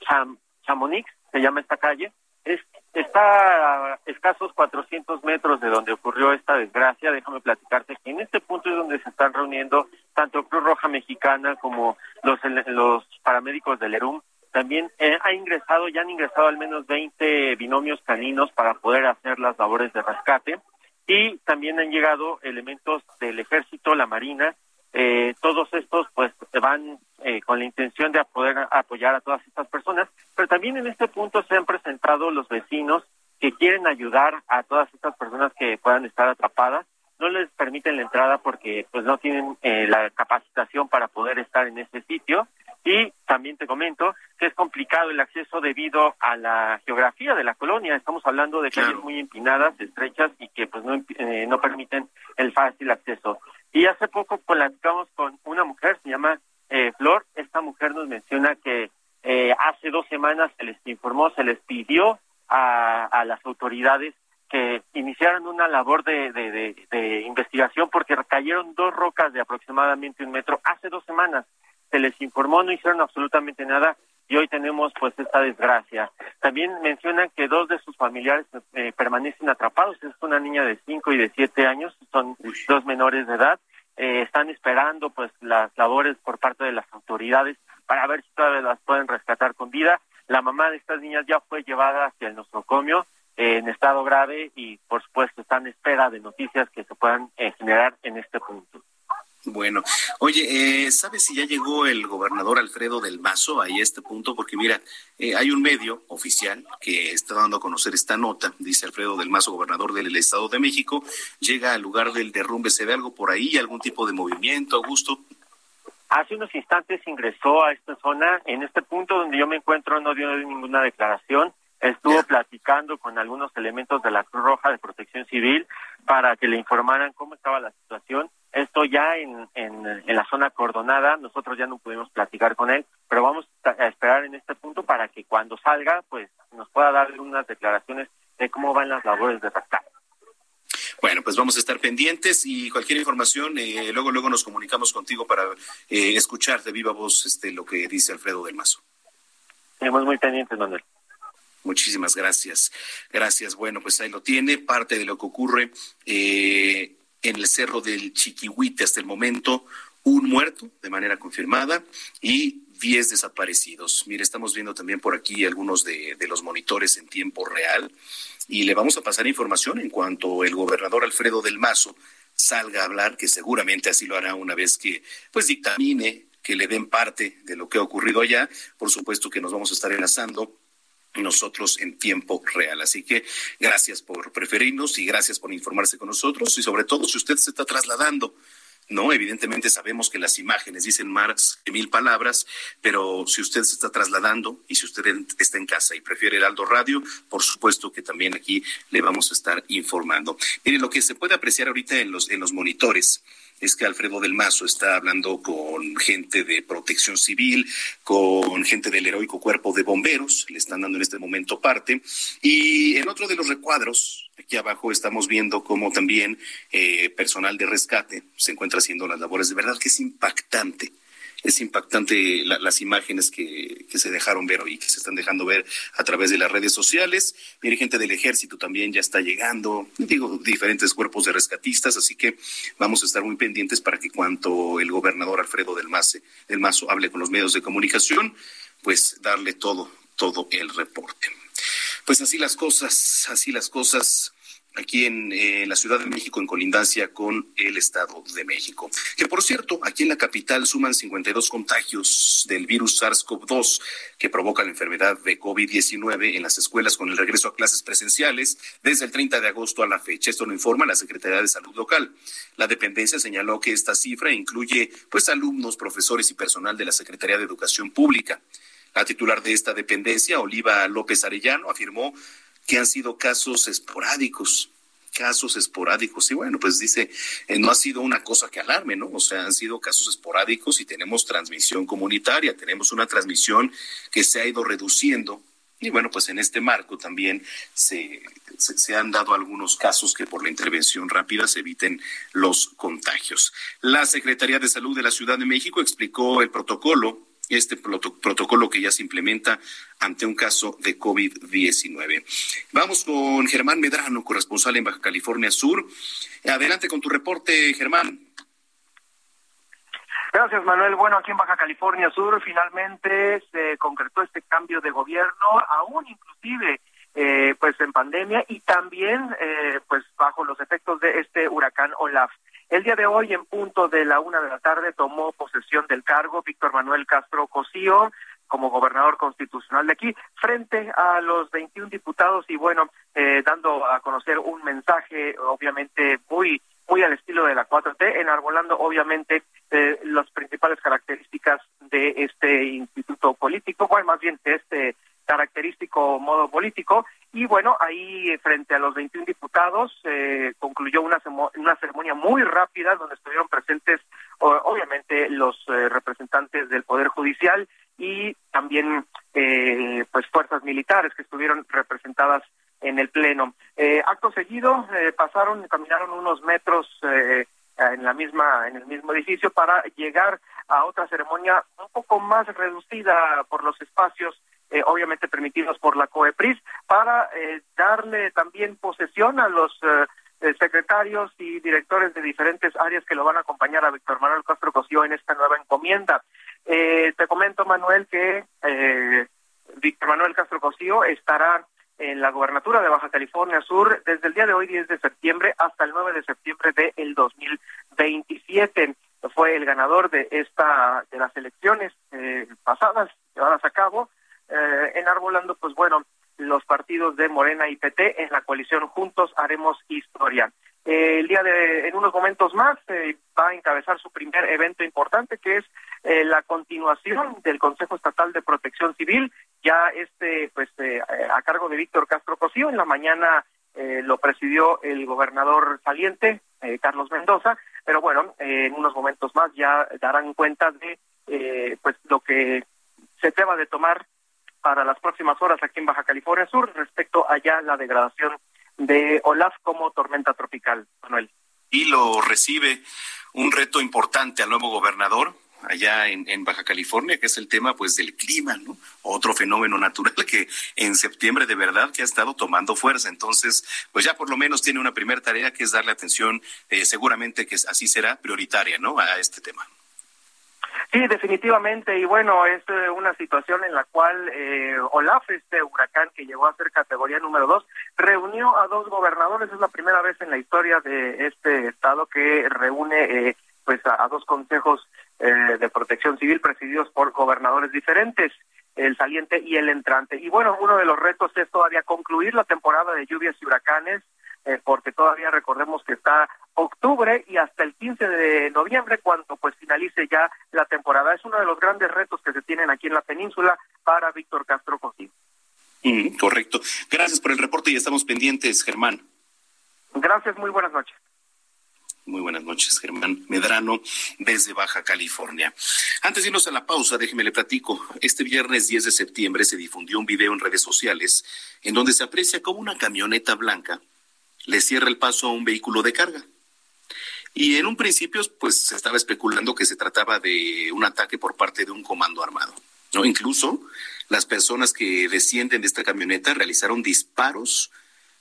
Cham, Chamonix, se llama esta calle. Es, está a escasos 400 metros de donde ocurrió esta desgracia. Déjame platicarte que en este punto es donde se están reuniendo tanto Cruz Roja Mexicana como los, los paramédicos del ERUM. También eh, ha ingresado, ya han ingresado al menos 20 binomios caninos para poder hacer las labores de rescate. Y también han llegado elementos del ejército, la marina. Eh, todos estos pues van eh, con la intención de poder apoyar a todas estas personas, pero también en este punto se han presentado los vecinos que quieren ayudar a todas estas personas que puedan estar atrapadas no les permiten la entrada porque pues no tienen eh, la capacitación para poder estar en ese sitio y también te comento que es complicado el acceso debido a la geografía de la colonia. Estamos hablando de calles muy empinadas estrechas y que pues no eh, no permiten el fácil acceso. Y hace poco platicamos con una mujer se llama eh, Flor. Esta mujer nos menciona que hace dos semanas se les informó se les pidió a, a las autoridades que iniciaron una labor de, de, investigación porque cayeron dos rocas de aproximadamente un metro hace dos semanas. Se les informó, no hicieron absolutamente nada y hoy tenemos pues esta desgracia. También mencionan que dos de sus familiares eh, permanecen atrapados. Es una niña de cinco y de siete años, son dos menores de edad. Eh, están esperando pues las labores por parte de las autoridades para ver si todavía las pueden rescatar con vida. La mamá de estas niñas ya fue llevada hacia el nosocomio en estado grave y por supuesto están en espera de noticias que se puedan eh, generar en este punto. Bueno, oye, eh, ¿sabes si ya llegó el gobernador Alfredo del Mazo a este punto? Porque mira, eh, hay un medio oficial que está dando a conocer esta nota, dice Alfredo del Mazo, gobernador del Estado de México, llega al lugar del derrumbe, ¿se ve algo por ahí, algún tipo de movimiento, Augusto? Hace unos instantes ingresó a esta zona, en este punto donde yo me encuentro no dio ninguna declaración, estuvo platicando con algunos elementos de la Cruz Roja de Protección Civil para que le informaran cómo estaba la situación. Esto ya en, en, la zona cordonada, nosotros ya no pudimos platicar con él, pero vamos a esperar en este punto para que cuando salga, pues nos pueda dar unas declaraciones de cómo van las labores de rescate. Bueno, pues vamos a estar pendientes y cualquier información, eh, luego luego nos comunicamos contigo para eh, escuchar de viva voz este lo que dice Alfredo del Mazo. Estamos muy pendientes, Manuel. Muchísimas gracias. Gracias. Bueno, pues ahí lo tiene, parte de lo que ocurre eh, en el Cerro del Chiquihuite hasta el momento, un muerto de manera confirmada y 10 desaparecidos. Mire, estamos viendo también por aquí algunos de, los monitores en tiempo real y le vamos a pasar información en cuanto el gobernador Alfredo del Mazo salga a hablar, que seguramente así lo hará una vez que pues dictamine que le den parte de lo que ha ocurrido allá. Por supuesto que nos vamos a estar enlazando nosotros en tiempo real. Así que gracias por preferirnos y gracias por informarse con nosotros y sobre todo si usted se está trasladando. No, evidentemente sabemos que las imágenes dicen más que mil palabras, pero si usted se está trasladando y si usted está en casa y prefiere el Aldo Radio, por supuesto que también aquí le vamos a estar informando. Mire, lo que se puede apreciar ahorita en los, en los monitores es que Alfredo del Mazo está hablando con gente de protección civil, con gente del heroico cuerpo de bomberos, le están dando en este momento parte. Y en otro de los recuadros, aquí abajo estamos viendo cómo también eh, personal de rescate se encuentra haciendo las labores. De verdad que es impactante es impactante las imágenes que, que, se dejaron ver y que se están dejando ver a través de las redes sociales. Mire, gente del ejército también ya está llegando, digo, diferentes cuerpos de rescatistas, así que vamos a estar muy pendientes para que cuando el gobernador Alfredo del, Mace, del Mazo hable con los medios de comunicación, pues darle todo, todo el reporte. Pues así las cosas, así las cosas aquí en eh, la Ciudad de México en colindancia con el Estado de México. Que por cierto, aquí en la capital suman 52 contagios del virus SARS-CoV-2 que provoca la enfermedad de COVID-19 en las escuelas con el regreso a clases presenciales desde el 30 de agosto a la fecha. Esto lo informa la Secretaría de Salud local. La dependencia señaló que esta cifra incluye pues alumnos, profesores y personal de la Secretaría de Educación Pública. La titular de esta dependencia, Oliva López Arellano, afirmó que han sido casos esporádicos, casos esporádicos. Y bueno, pues dice, eh, no ha sido una cosa que alarme, ¿no? O sea, han sido casos esporádicos y tenemos transmisión comunitaria, tenemos una transmisión que se ha ido reduciendo. Y bueno, pues en este marco también se, se, se, han dado algunos casos que por la intervención rápida se eviten los contagios. La Secretaría de Salud de la Ciudad de México explicó el protocolo este protocolo que ya se implementa ante un caso de COVID-19. Vamos con Germán Medrano, corresponsal en Baja California Sur. Adelante con tu reporte, Germán. Gracias, Manuel. Bueno, aquí en Baja California Sur finalmente se concretó este cambio de gobierno, aún inclusive eh, pues en pandemia y también eh, pues bajo los efectos de este huracán Olaf. El día de hoy, en punto de la una de la tarde, tomó posesión del cargo Víctor Manuel Castro Cosío como gobernador constitucional de aquí, frente a los 21 diputados y bueno, eh, dando a conocer un mensaje obviamente muy muy al estilo de la 4T, enarbolando obviamente eh, las principales características de este instituto político, bueno, más bien de este característico modo político. Y bueno, ahí frente a los 21 diputados eh, concluyó una, una ceremonia muy rápida donde estuvieron presentes obviamente los eh, representantes del Poder Judicial y también eh, pues fuerzas militares que estuvieron representadas en el Pleno. acto seguido pasaron, caminaron unos metros en la misma en el mismo edificio para llegar a otra ceremonia un poco más reducida por los espacios eh, obviamente permitidos por la COEPRIS, para eh, darle también posesión a los eh, secretarios y directores de diferentes áreas que lo van a acompañar a Víctor Manuel Castro Cosío en esta nueva encomienda. te comento, Manuel, que Víctor Manuel Castro Cosío estará en la gobernatura de Baja California Sur desde el día de hoy, 10 de septiembre, hasta el 9 de septiembre del 2027. Fue el ganador de esta de las elecciones pasadas llevadas a cabo eh, enarbolando, pues bueno, los partidos de Morena y PT en la coalición Juntos Haremos Historia. Eh, el día de, en unos momentos más, eh, va a encabezar su primer evento importante, que es eh, la continuación del Consejo Estatal de Protección Civil, ya este, pues, a cargo de Víctor Castro Cosío. En la mañana lo presidió el gobernador saliente, Carlos Mendoza, pero bueno, en unos momentos más ya darán cuenta de, pues, lo que se deba de tomar para las próximas horas aquí en Baja California Sur respecto allá la degradación de Olaf como tormenta tropical, Manuel. Y lo recibe un reto importante al nuevo gobernador, allá en, en, Baja California, que es el tema pues del clima, ¿no? Otro fenómeno natural que en septiembre de verdad que ha estado tomando fuerza. Entonces, pues ya por lo menos tiene una primera tarea que es darle atención, eh, seguramente que así será prioritaria, ¿no? A este tema. Sí, definitivamente. Y bueno, es eh, una situación en la cual eh, Olaf, este huracán que llegó a ser categoría número dos, reunió a dos gobernadores. Es la primera vez en la historia de este estado que reúne eh, pues a, a, dos consejos eh, de protección civil presididos por gobernadores diferentes el saliente y el entrante. Y bueno, uno de los retos es todavía concluir la temporada de lluvias y huracanes, eh, porque todavía recordemos que está octubre y hasta el 15 de noviembre cuando pues finalice ya la temporada. Es uno de los grandes retos que se tienen aquí en la península para Víctor Castro Cojín. Mm, correcto. Gracias por el reporte y estamos pendientes, Germán. Gracias, muy buenas noches. Muy buenas noches, Germán Medrano, desde Baja California. Antes de irnos a la pausa, déjeme le platico. Este viernes 10 de septiembre se difundió un video en redes sociales en donde se aprecia como una camioneta blanca le cierra el paso a un vehículo de carga. Y en un principio, pues se estaba especulando que se trataba de un ataque por parte de un comando armado. ¿no? Incluso las personas que descienden de esta camioneta realizaron disparos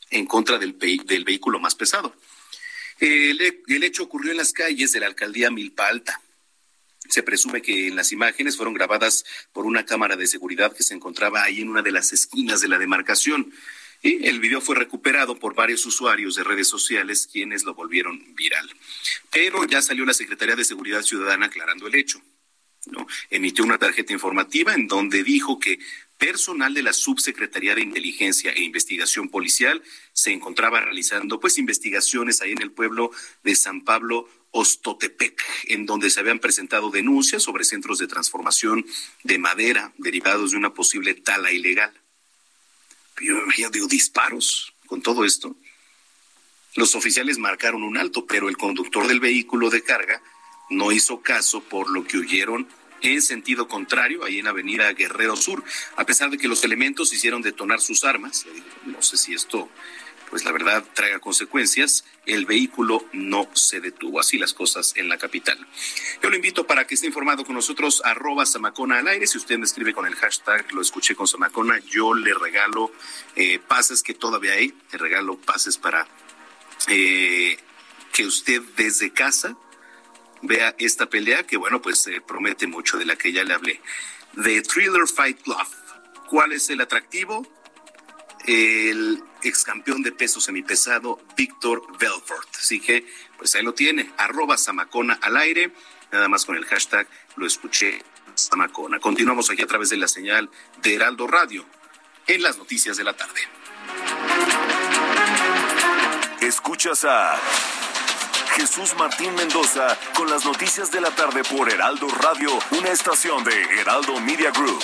en contra del, del vehículo más pesado. El, el, hecho ocurrió en las calles de la alcaldía Milpa Alta. Se presume que en las imágenes fueron grabadas por una cámara de seguridad que se encontraba ahí en una de las esquinas de la demarcación. Y el video fue recuperado por varios usuarios de redes sociales quienes lo volvieron viral. Pero ya salió la Secretaría de Seguridad Ciudadana aclarando el hecho. Emitió una tarjeta informativa en donde dijo que personal de la Subsecretaría de Inteligencia e Investigación Policial se encontraba realizando pues investigaciones ahí en el pueblo de San Pablo Ostotepec, en donde se habían presentado denuncias sobre centros de transformación de madera derivados de una posible tala ilegal. Digo, disparos con todo esto. Los oficiales marcaron un alto, pero el conductor del vehículo de carga no hizo caso, por lo que huyeron en sentido contrario, ahí en Avenida Guerrero Sur, a pesar de que los elementos hicieron detonar sus armas. No sé si esto, pues la verdad, traiga consecuencias. El vehículo no se detuvo. Así las cosas en la capital. Yo lo invito para que esté informado con nosotros, arroba Samacona al aire. Si usted me escribe con el hashtag, lo escuché con Samacona, yo le regalo eh, pases que todavía hay. Le regalo pases para eh, que usted desde casa vea esta pelea que, bueno, pues eh, promete mucho de la que ya le hablé. The Thriller Fight Club. ¿Cuál es el atractivo? El ex campeón de peso semipesado, Víctor Belfort. Así que, pues ahí lo tiene, arroba Samacona al aire, nada más con el hashtag lo escuché Samacona. Continuamos aquí a través de la señal de Heraldo Radio en las noticias de la tarde. Escuchas a Jesús Martín Mendoza con las noticias de la tarde por Heraldo Radio, una estación de Heraldo Media Group.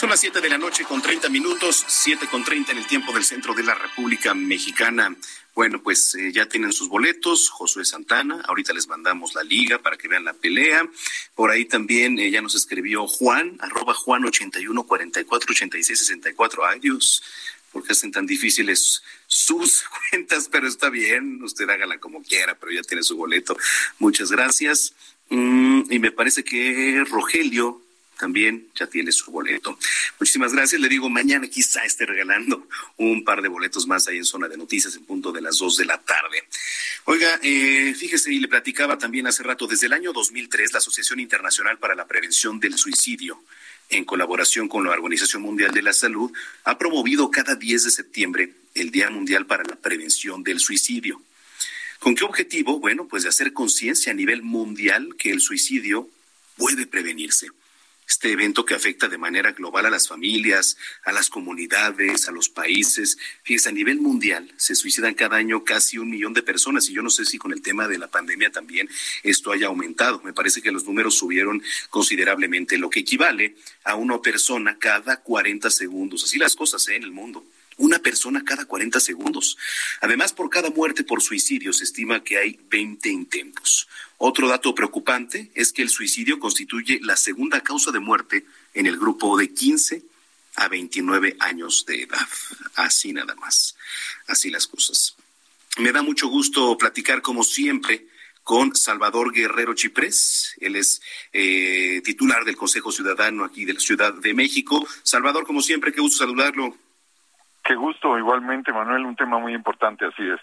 Son las 7 de la noche con 30 minutos, 7 con 30 en el tiempo del centro de la República Mexicana. Bueno, pues eh, ya tienen sus boletos, Josué Santana, ahorita les mandamos la liga para que vean la pelea. Por ahí también eh, ya nos escribió Juan, arroba Juan 81 44 86 64. Ay Dios, ¿por qué hacen tan difíciles sus [laughs] cuentas? Pero está bien, usted hágala como quiera, pero ya tiene su boleto. Muchas gracias. Mm, y me parece que Rogelio también ya tiene su boleto. Muchísimas gracias. Le digo, mañana quizá esté regalando un par de boletos más ahí en zona de noticias en punto de las dos de la tarde. Oiga, eh, fíjese, y le platicaba también hace rato, desde el año 2003, la Asociación Internacional para la Prevención del Suicidio, en colaboración con la Organización Mundial de la Salud, ha promovido cada 10 de septiembre el Día Mundial para la Prevención del Suicidio. ¿Con qué objetivo? Bueno, pues de hacer conciencia a nivel mundial que el suicidio puede prevenirse este evento que afecta de manera global a las familias, a las comunidades, a los países. Fíjense, a nivel mundial se suicidan cada año casi un millón de personas y yo no sé si con el tema de la pandemia también esto haya aumentado. Me parece que los números subieron considerablemente, lo que equivale a una persona cada 40 segundos. Así las cosas ¿eh? en el mundo una persona cada 40 segundos. Además, por cada muerte por suicidio se estima que hay 20 intentos. Otro dato preocupante es que el suicidio constituye la segunda causa de muerte en el grupo de 15 a 29 años de edad. Así nada más. Así las cosas. Me da mucho gusto platicar como siempre con Salvador Guerrero Chiprés. Él es eh, titular del Consejo Ciudadano aquí de la Ciudad de México. Salvador, como siempre, qué gusto saludarlo. Qué gusto, igualmente, Manuel, un tema muy importante, así es.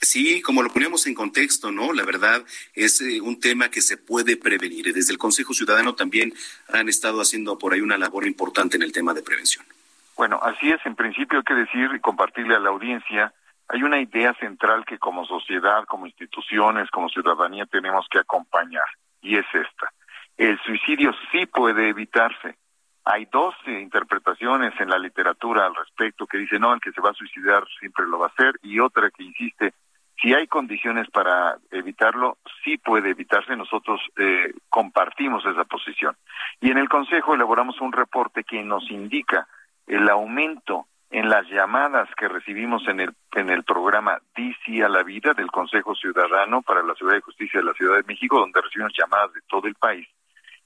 Sí, como lo ponemos en contexto, ¿no? La verdad es eh, un tema que se puede prevenir. Desde el Consejo Ciudadano también han estado haciendo por ahí una labor importante en el tema de prevención. Bueno, así es. En principio hay que decir y compartirle a la audiencia, hay una idea central que como sociedad, como instituciones, como ciudadanía tenemos que acompañar, y es esta. El suicidio sí puede evitarse hay dos interpretaciones en la literatura al respecto que dicen, no, el que se va a suicidar siempre lo va a hacer, y otra que insiste, si hay condiciones para evitarlo, sí puede evitarse. Nosotros eh, compartimos esa posición. Y en el Consejo elaboramos un reporte que nos indica el aumento en las llamadas que recibimos en el, en el programa DC a la Vida del Consejo Ciudadano para la Ciudad de Justicia de la Ciudad de México, donde recibimos llamadas de todo el país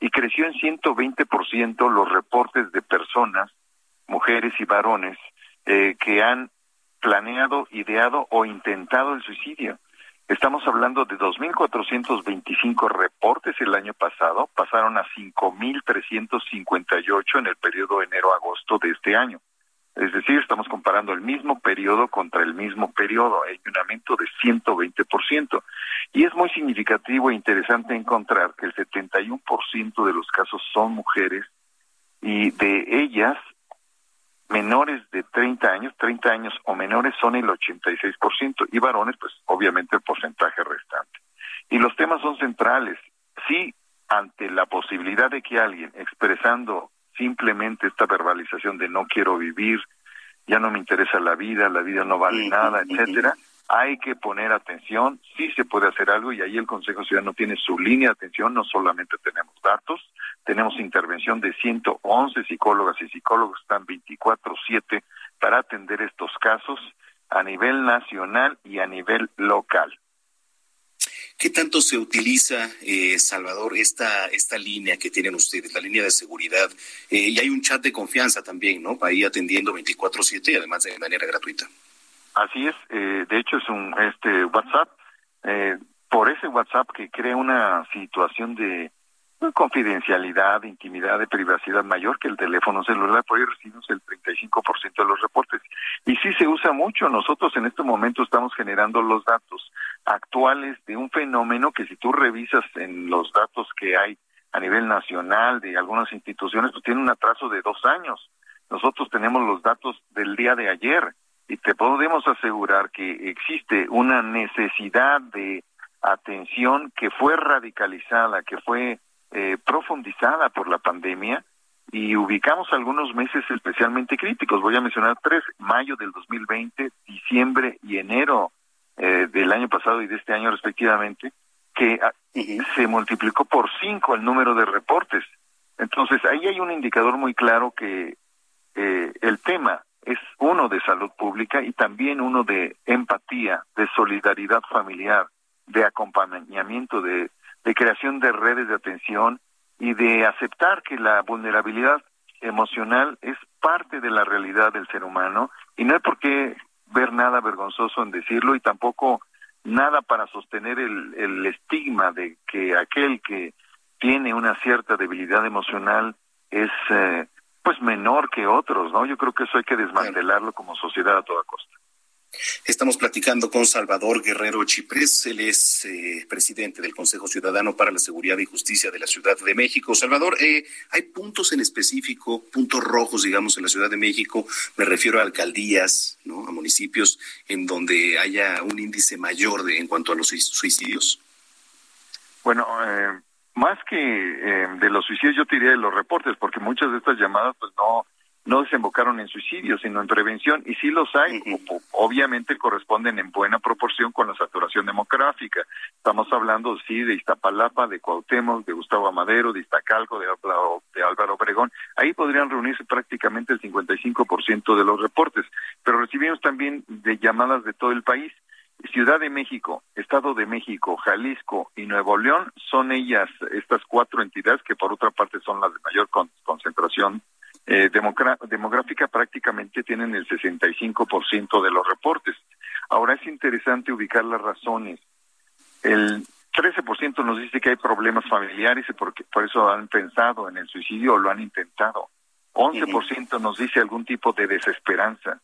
y creció en 120% los reportes de personas, mujeres y varones, eh, que han planeado, ideado o intentado el suicidio. Estamos hablando de 2.425 reportes el año pasado, pasaron a 5.358 en el periodo enero-agosto de este año. Es decir, estamos comparando el mismo periodo contra el mismo periodo. Hay un aumento de 120%. Y es muy significativo e interesante encontrar que el 71% de los casos son mujeres y de ellas menores de 30 años, 30 años o menores son el 86% y varones pues obviamente el porcentaje restante. Y los temas son centrales. Sí, ante la posibilidad de que alguien expresando simplemente esta verbalización de no quiero vivir, ya no me interesa la vida, la vida no vale nada, etcétera, hay que poner atención, sí se puede hacer algo y ahí el Consejo Ciudadano tiene su línea de atención, no solamente tenemos datos, tenemos intervención de 111 psicólogas y psicólogos, están 24/7 para atender estos casos a nivel nacional y a nivel local. ¿Qué tanto se utiliza, eh, Salvador, esta, esta línea que tienen ustedes, la línea de seguridad? Eh, y hay un chat de confianza también, ¿no? Ahí atendiendo 24/7 y además de manera gratuita. Así es, eh, de hecho es un este WhatsApp, eh, por ese WhatsApp que crea una situación de confidencialidad, de intimidad, de privacidad mayor que el teléfono celular, por ahí recibimos el 35% de los reportes. Y sí se usa mucho, nosotros en este momento estamos generando los datos actuales de un fenómeno que si tú revisas en los datos que hay a nivel nacional de algunas instituciones, pues tiene un atraso de dos años. Nosotros tenemos los datos del día de ayer y te podemos asegurar que existe una necesidad de atención que fue radicalizada, que fue eh, profundizada por la pandemia y ubicamos algunos meses especialmente críticos. Voy a mencionar tres, mayo del 2020, diciembre y enero eh, del año pasado y de este año respectivamente, que ah, se multiplicó por cinco el número de reportes. Entonces, ahí hay un indicador muy claro que eh, el tema es uno de salud pública y también uno de empatía, de solidaridad familiar, de acompañamiento, de de creación de redes de atención y de aceptar que la vulnerabilidad emocional es parte de la realidad del ser humano y no hay por qué ver nada vergonzoso en decirlo y tampoco nada para sostener el, el estigma de que aquel que tiene una cierta debilidad emocional es eh, pues menor que otros, ¿no? Yo creo que eso hay que desmantelarlo como sociedad a toda costa. Estamos platicando con Salvador Guerrero Chiprés, él es eh, presidente del Consejo Ciudadano para la Seguridad y Justicia de la Ciudad de México. Salvador, eh, ¿hay puntos en específico, puntos rojos, digamos, en la Ciudad de México? Me refiero a alcaldías, ¿no? a municipios en donde haya un índice mayor de, en cuanto a los suicidios. Bueno, eh, más que eh, de los suicidios, yo te diría de los reportes, porque muchas de estas llamadas pues no no desembocaron en suicidios, sino en prevención, y sí los hay, obviamente corresponden en buena proporción con la saturación demográfica. Estamos hablando, sí, de Iztapalapa, de Cuauhtémoc, de Gustavo Amadero, de Iztacalco, de de Álvaro Obregón. Ahí podrían reunirse prácticamente el 55% de los reportes, pero recibimos también de llamadas de todo el país. Ciudad de México, Estado de México, Jalisco y Nuevo León son ellas, estas cuatro entidades que por otra parte son las de mayor concentración eh, demográfica prácticamente tienen el 65% de los reportes. Ahora es interesante ubicar las razones. El 13% nos dice que hay problemas familiares y por, por eso han pensado en el suicidio o lo han intentado. 11% nos dice algún tipo de desesperanza.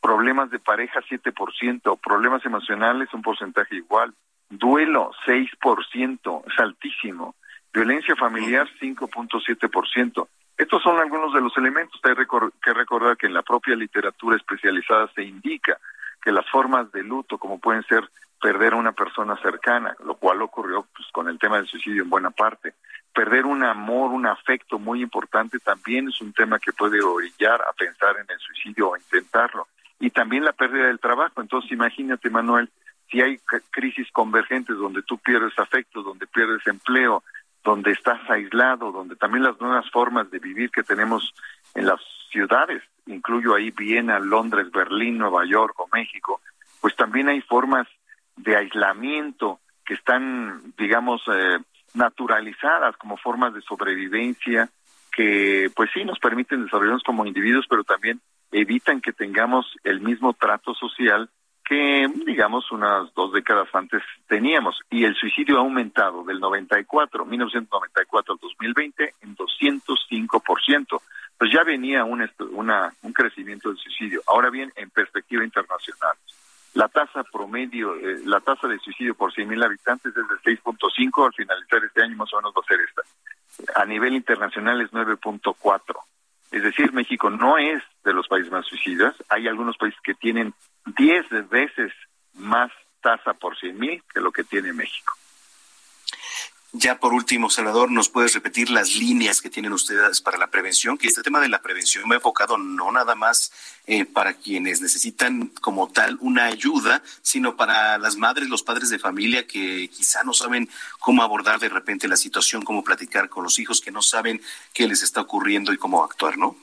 Problemas de pareja 7%, problemas emocionales un porcentaje igual. Duelo 6%, es altísimo. Violencia familiar 5.7%. Estos son algunos de los elementos. Hay que recordar que en la propia literatura especializada se indica que las formas de luto, como pueden ser perder a una persona cercana, lo cual ocurrió pues, con el tema del suicidio en buena parte, perder un amor, un afecto muy importante, también es un tema que puede orillar a pensar en el suicidio o intentarlo. Y también la pérdida del trabajo. Entonces, imagínate, Manuel, si hay crisis convergentes donde tú pierdes afectos, donde pierdes empleo, donde estás aislado, donde también las nuevas formas de vivir que tenemos en las ciudades, incluyo ahí Viena, Londres, Berlín, Nueva York o México, pues también hay formas de aislamiento que están, digamos, eh, naturalizadas como formas de sobrevivencia que, pues sí, nos permiten desarrollarnos como individuos, pero también evitan que tengamos el mismo trato social que, digamos, unas dos décadas antes teníamos. Y el suicidio ha aumentado del 94, 1994 al 2020 en 205%. Pues ya venía un, una, un crecimiento del suicidio. Ahora bien, en perspectiva internacional, la tasa promedio, eh, la tasa de suicidio por 100.000 habitantes es de 6.5, al finalizar este año más o menos va a ser esta. A nivel internacional es 9.4. Es decir, México no es de los países más suicidas. Hay algunos países que tienen 10 veces más tasa por 100 mil que lo que tiene México. Ya por último, Salvador, ¿nos puedes repetir las líneas que tienen ustedes para la prevención? Que este tema de la prevención me ha enfocado no nada más eh, para quienes necesitan como tal una ayuda, sino para las madres, los padres de familia que quizá no saben cómo abordar de repente la situación, cómo platicar con los hijos, que no saben qué les está ocurriendo y cómo actuar, ¿no?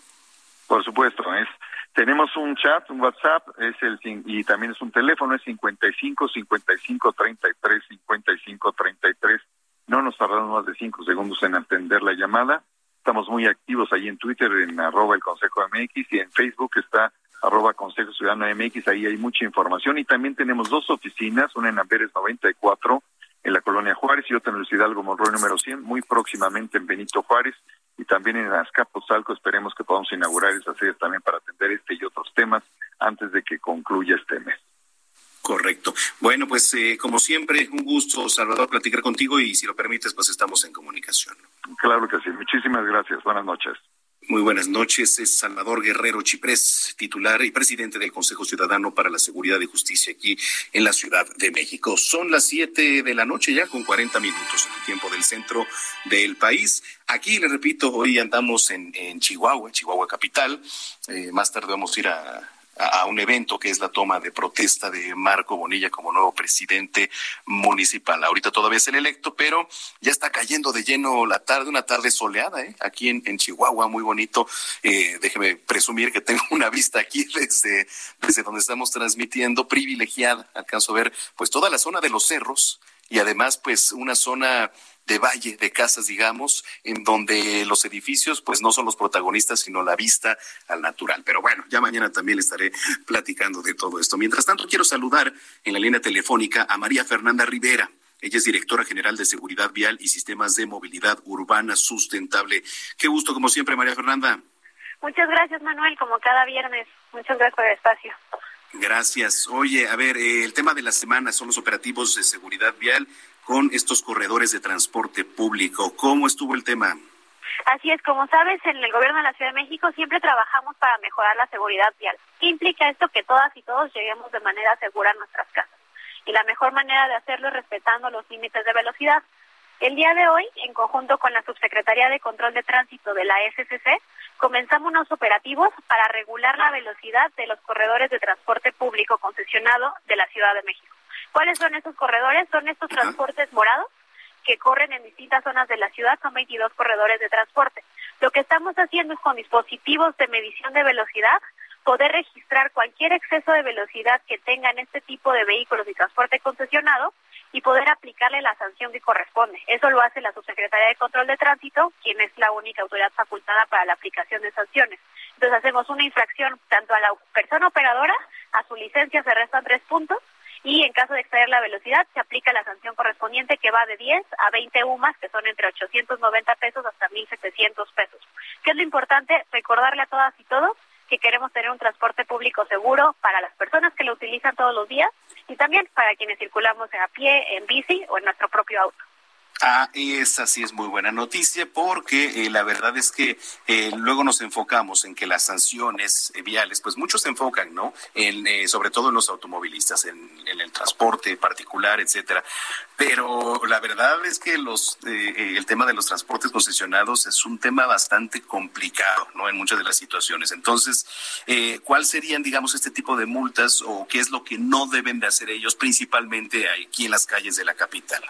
Por supuesto, es tenemos un chat, un WhatsApp, es el y también es un teléfono, es 55 55 33 55 33. No nos tardamos más de cinco segundos en atender la llamada. Estamos muy activos ahí en Twitter, en arroba el Consejo MX y en Facebook está arroba Consejo Ciudadano MX, ahí hay mucha información y también tenemos dos oficinas, una en Amberes 94 en la colonia Juárez y otra en el Hidalgo Monroy número 100, muy próximamente en Benito Juárez y también en Azcapotzalco esperemos que podamos inaugurar esas sedes también para atender este y otros temas antes de que concluya este mes. Correcto. Bueno, pues eh, como siempre, un gusto, Salvador, platicar contigo y si lo permites, pues estamos en comunicación. Claro que sí. Muchísimas gracias. Buenas noches. Muy buenas noches. Es Salvador Guerrero Chiprés, titular y presidente del Consejo Ciudadano para la Seguridad y Justicia aquí en la Ciudad de México. Son las siete de la noche ya con 40 minutos en el tiempo del centro del país. Aquí, le repito, hoy andamos en, Chihuahua, Chihuahua capital. Eh, más tarde vamos a ir a, a, un evento que es la toma de protesta de Marco Bonilla como nuevo presidente municipal. Ahorita todavía es el electo, pero ya está cayendo de lleno la tarde, una tarde soleada, ¿eh? aquí en, en Chihuahua, muy bonito. Eh, déjeme presumir que tengo una vista aquí desde, desde donde estamos transmitiendo, privilegiada. Alcanzo a ver pues toda la zona de los cerros y además pues una zona de valle, de casas, digamos, en donde los edificios pues no son los protagonistas, sino la vista al natural. Pero bueno, ya mañana también estaré platicando de todo esto. Mientras tanto, quiero saludar en la línea telefónica a María Fernanda Rivera. Ella es directora general de Seguridad Vial y Sistemas de Movilidad Urbana Sustentable. Qué gusto, como siempre, María Fernanda. Muchas gracias, Manuel, como cada viernes. Muchas gracias por el espacio. Gracias. Oye, a ver, eh, el tema de la semana son los operativos de seguridad vial con estos corredores de transporte público. ¿Cómo estuvo el tema? Así es, como sabes, en el gobierno de la Ciudad de México siempre trabajamos para mejorar la seguridad vial. ¿Qué implica esto? Que todas y todos lleguemos de manera segura a nuestras casas. Y la mejor manera de hacerlo es respetando los límites de velocidad. El día de hoy, en conjunto con la Subsecretaría de Control de Tránsito de la SCC, comenzamos unos operativos para regular la velocidad de los corredores de transporte público concesionado de la Ciudad de México. ¿Cuáles son estos corredores? Son estos transportes morados que corren en distintas zonas de la ciudad, son 22 corredores de transporte. Lo que estamos haciendo es con dispositivos de medición de velocidad poder registrar cualquier exceso de velocidad que tengan este tipo de vehículos y transporte concesionado y poder aplicarle la sanción que corresponde. Eso lo hace la Subsecretaría de Control de Tránsito, quien es la única autoridad facultada para la aplicación de sanciones. Entonces hacemos una infracción tanto a la persona operadora, a su licencia se restan tres puntos, y en caso de exceder la velocidad se aplica la sanción correspondiente que va de 10 a 20 UMAS, que son entre 890 pesos hasta 1.700 pesos. ¿Qué es lo importante? Recordarle a todas y todos que queremos tener un transporte público seguro para las personas que lo utilizan todos los días y también para quienes circulamos a pie, en bici o en nuestro propio auto. Ah, esa sí es muy buena noticia porque eh, la verdad es que eh, luego nos enfocamos en que las sanciones eh, viales, pues muchos se enfocan, ¿no? En, eh, sobre todo en los automovilistas, en, el transporte particular, etcétera. Pero la verdad es que los eh, eh, el tema de los transportes concesionados es un tema bastante complicado, ¿no? En muchas de las situaciones. Entonces, ¿cuál serían, digamos, este tipo de multas o qué es lo que no deben de hacer ellos, principalmente aquí en las calles de la capital?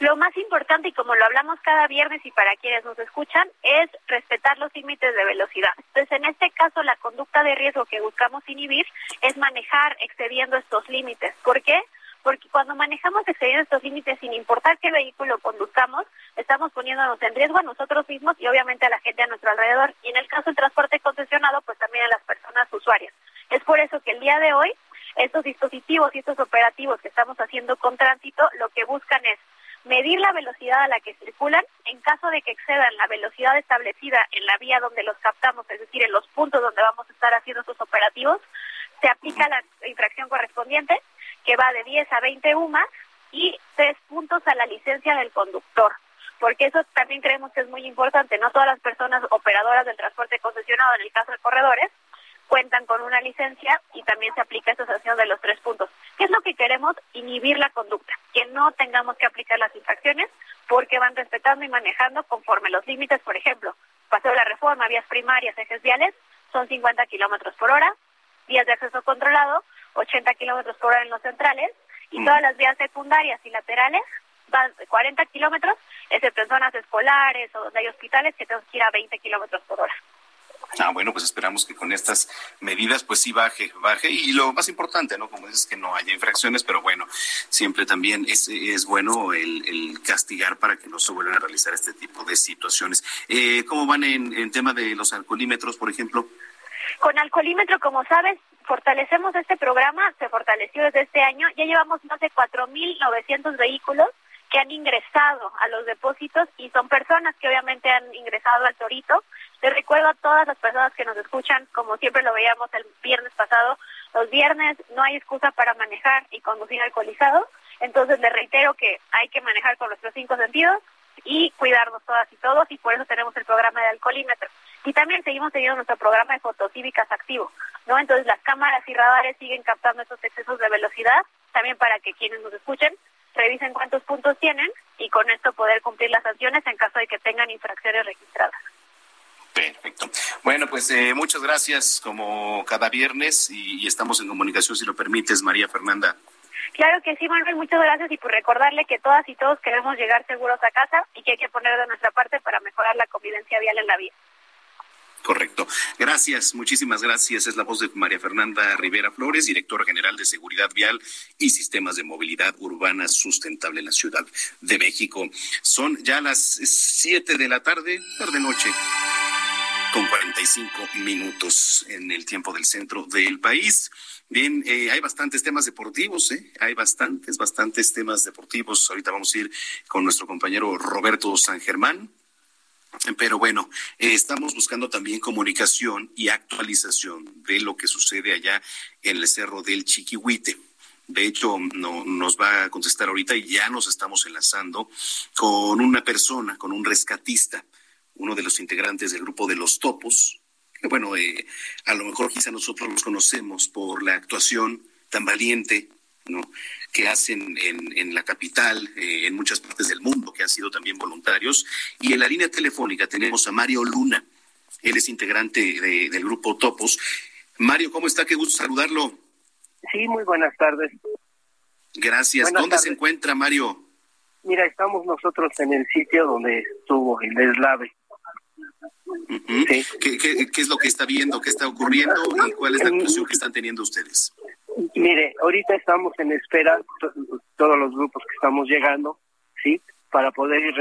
Lo más importante, y como lo hablamos cada viernes y para quienes nos escuchan, es respetar los límites de velocidad. Entonces, en este caso, la conducta de riesgo que buscamos inhibir es manejar excediendo estos límites. ¿Por qué? Porque cuando manejamos excediendo estos límites, sin importar qué vehículo conduzcamos, estamos poniéndonos en riesgo a nosotros mismos y obviamente a la gente a nuestro alrededor. Y en el caso del transporte concesionado, pues también a las personas usuarias. Es por eso que el día de hoy, estos dispositivos y estos operativos que estamos haciendo con tránsito, lo que buscan es medir la velocidad a la que circulan en caso de que excedan la velocidad establecida en la vía donde los captamos, es decir, en los puntos donde vamos a estar haciendo estos operativos, se aplica la infracción correspondiente, que va de 10 a 20 UMAS y tres puntos a la licencia del conductor. Porque eso también creemos que es muy importante. No todas las personas operadoras del transporte concesionado, en el caso de corredores, cuentan con una licencia y también se aplica esta sanción de los tres puntos. ¿Qué es lo que queremos? Inhibir la conducta, que no tengamos que aplicar las infracciones porque van respetando y manejando conforme los límites, por ejemplo, paseo de la reforma, vías primarias, ejes viales, son 50 kilómetros por hora, vías de acceso controlado, 80 kilómetros por hora en los centrales, y todas las vías secundarias y laterales van de 40 kilómetros, excepto en zonas escolares o donde hay hospitales que tenemos que ir a 20 kilómetros por hora. Ah, bueno, pues esperamos que con estas medidas pues sí baje, baje y lo más importante, ¿no? Como dices que no haya infracciones, pero bueno, siempre también es, es bueno el, castigar para que no se vuelvan a realizar este tipo de situaciones. Eh, ¿Cómo van en, en tema de los alcoholímetros, por ejemplo? Con alcoholímetro, como sabes, fortalecemos este programa, se fortaleció desde este año, ya llevamos más de 4.900 vehículos que han ingresado a los depósitos y son personas que obviamente han ingresado al Torito. Les recuerdo a todas las personas que nos escuchan, como siempre lo veíamos el viernes pasado, los viernes no hay excusa para manejar y conducir alcoholizado, entonces les reitero que hay que manejar con nuestros cinco sentidos y cuidarnos todas y todos y por eso tenemos el programa de alcoholímetro. Y también seguimos teniendo nuestro programa de fotocívicas activo, ¿no? Entonces las cámaras y radares siguen captando estos excesos de velocidad, también para que quienes nos escuchen revisen cuántos puntos tienen y con esto poder cumplir las sanciones en caso de que tengan infracciones registradas. Perfecto. Bueno, pues eh, muchas gracias como cada viernes y, y estamos en comunicación, si lo permites, María Fernanda. Claro que sí, Manuel, muchas gracias y por recordarle que todas y todos queremos llegar seguros a casa y que hay que poner de nuestra parte para mejorar la convivencia vial en la vía. Correcto. Gracias, muchísimas gracias. Es la voz de María Fernanda Rivera Flores, directora general de Seguridad Vial y Sistemas de Movilidad Urbana Sustentable en la Ciudad de México. Son ya las siete de la tarde, tarde noche, con 45 minutos en el tiempo del centro del país. Bien, eh, hay bastantes temas deportivos, ¿eh? Hay bastantes, bastantes temas deportivos. Ahorita vamos a ir con nuestro compañero Roberto San Germán. Pero bueno, eh, estamos buscando también comunicación y actualización de lo que sucede allá en el Cerro del Chiquihuite. De hecho, no, nos va a contestar ahorita y ya nos estamos enlazando con una persona, con un rescatista, uno de los integrantes del grupo de los topos, que bueno, eh, a lo mejor quizá nosotros los conocemos por la actuación tan valiente ¿no? Que hacen en, en la capital, eh, en muchas partes del mundo, que han sido también voluntarios. Y en la línea telefónica tenemos a Mario Luna. Él es integrante de- del grupo Topos. Mario, ¿cómo está? Qué gusto saludarlo. Sí, muy buenas tardes. Gracias. Buenas ¿Dónde se encuentra Mario? Mira, estamos nosotros en el sitio donde estuvo el deslave. ¿Qué, qué, qué es lo que está viendo? ¿Qué está ocurriendo? ¿Y cuál es la actuación que están teniendo ustedes? Mire, ahorita estamos en espera, to- todos los grupos que estamos llegando, ¿sí? Para poder ir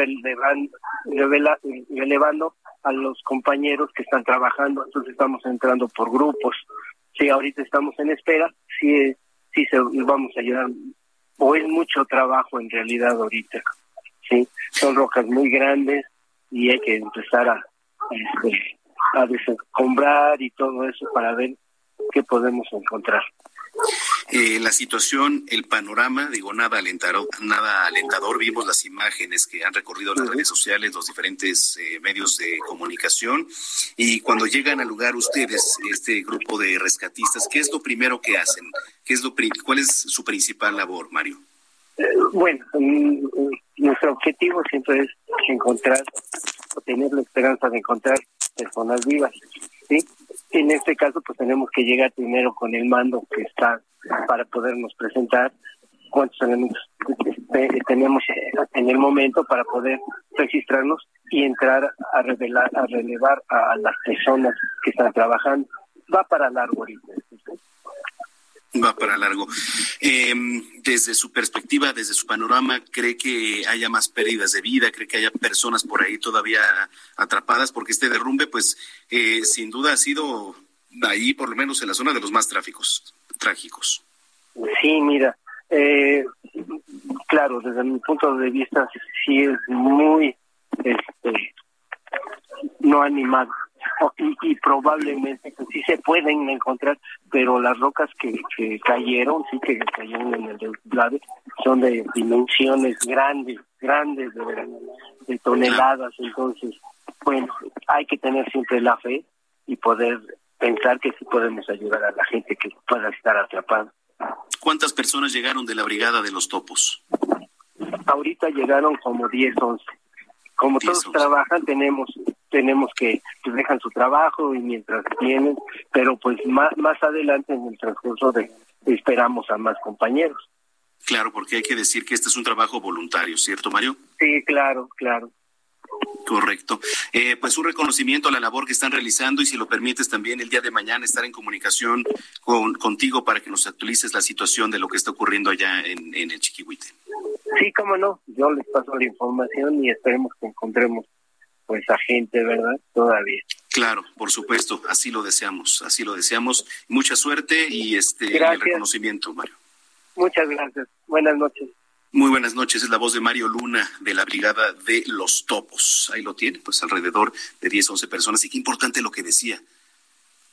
relevando a los compañeros que están trabajando. Entonces estamos entrando por grupos. Sí, ahorita estamos en espera. Sí, sí se, vamos a ayudar. O es mucho trabajo en realidad ahorita. Sí, son rocas muy grandes y hay que empezar a, este, a y todo eso para ver qué podemos encontrar. Eh, la situación, el panorama, digo, nada alentador, nada alentador. Vimos las imágenes que han recorrido las redes sociales, los diferentes eh, medios de comunicación. Y cuando llegan al lugar ustedes, este grupo de rescatistas, ¿qué es lo primero que hacen? ¿Qué es lo pri- ¿Cuál es su principal labor, Mario? Eh, Bueno, mm, mm, nuestro objetivo siempre es encontrar o tener la esperanza de encontrar personas vivas, ¿sí? En este caso, pues tenemos que llegar primero con el mando que está para podernos presentar cuántos elementos eh, tenemos en el momento para poder registrarnos y entrar a revelar, a relevar a las personas que están trabajando. Va para largo ahorita. Va para largo. Eh, desde su perspectiva, desde su panorama, ¿cree que haya más pérdidas de vida? ¿Cree que haya personas por ahí todavía atrapadas? Porque este derrumbe, pues, eh, sin duda ha sido ahí, por lo menos en la zona de los más tráficos, trágicos. Sí, mira, eh, claro, desde mi punto de vista sí es muy este, no animado [laughs] y, y probablemente pues, sí se pueden encontrar, pero las rocas que, que cayeron, sí que cayeron en el deslave, son de dimensiones grandes, grandes, de, verdad, de toneladas, entonces, bueno, hay que tener siempre la fe y poder pensar que sí podemos ayudar a la gente que pueda estar atrapada. ¿Cuántas personas llegaron de la brigada de los topos? ahorita llegaron como 10, 11. Como todos trabajan, tenemos tenemos que pues dejan su trabajo y mientras vienen, pero pues más, más adelante en el transcurso de esperamos a más compañeros. Claro, porque hay que decir que este es un trabajo voluntario, ¿cierto, Mario? Sí, claro, claro. Correcto. Eh, pues un reconocimiento a la labor que están realizando y si lo permites también el día de mañana estar en comunicación con, contigo para que nos actualices la situación de lo que está ocurriendo allá en, en el Chiquihuite. Sí, cómo no, yo les paso la información y esperemos que encontremos pues a gente, ¿verdad? Todavía. Claro, por supuesto, así lo deseamos, así lo deseamos. Mucha suerte y este el reconocimiento, Mario. Muchas gracias. Buenas noches. Muy buenas noches, es la voz de Mario Luna de la Brigada de los Topos. Ahí lo tiene, pues alrededor de 10, 11 personas. Y qué importante lo que decía.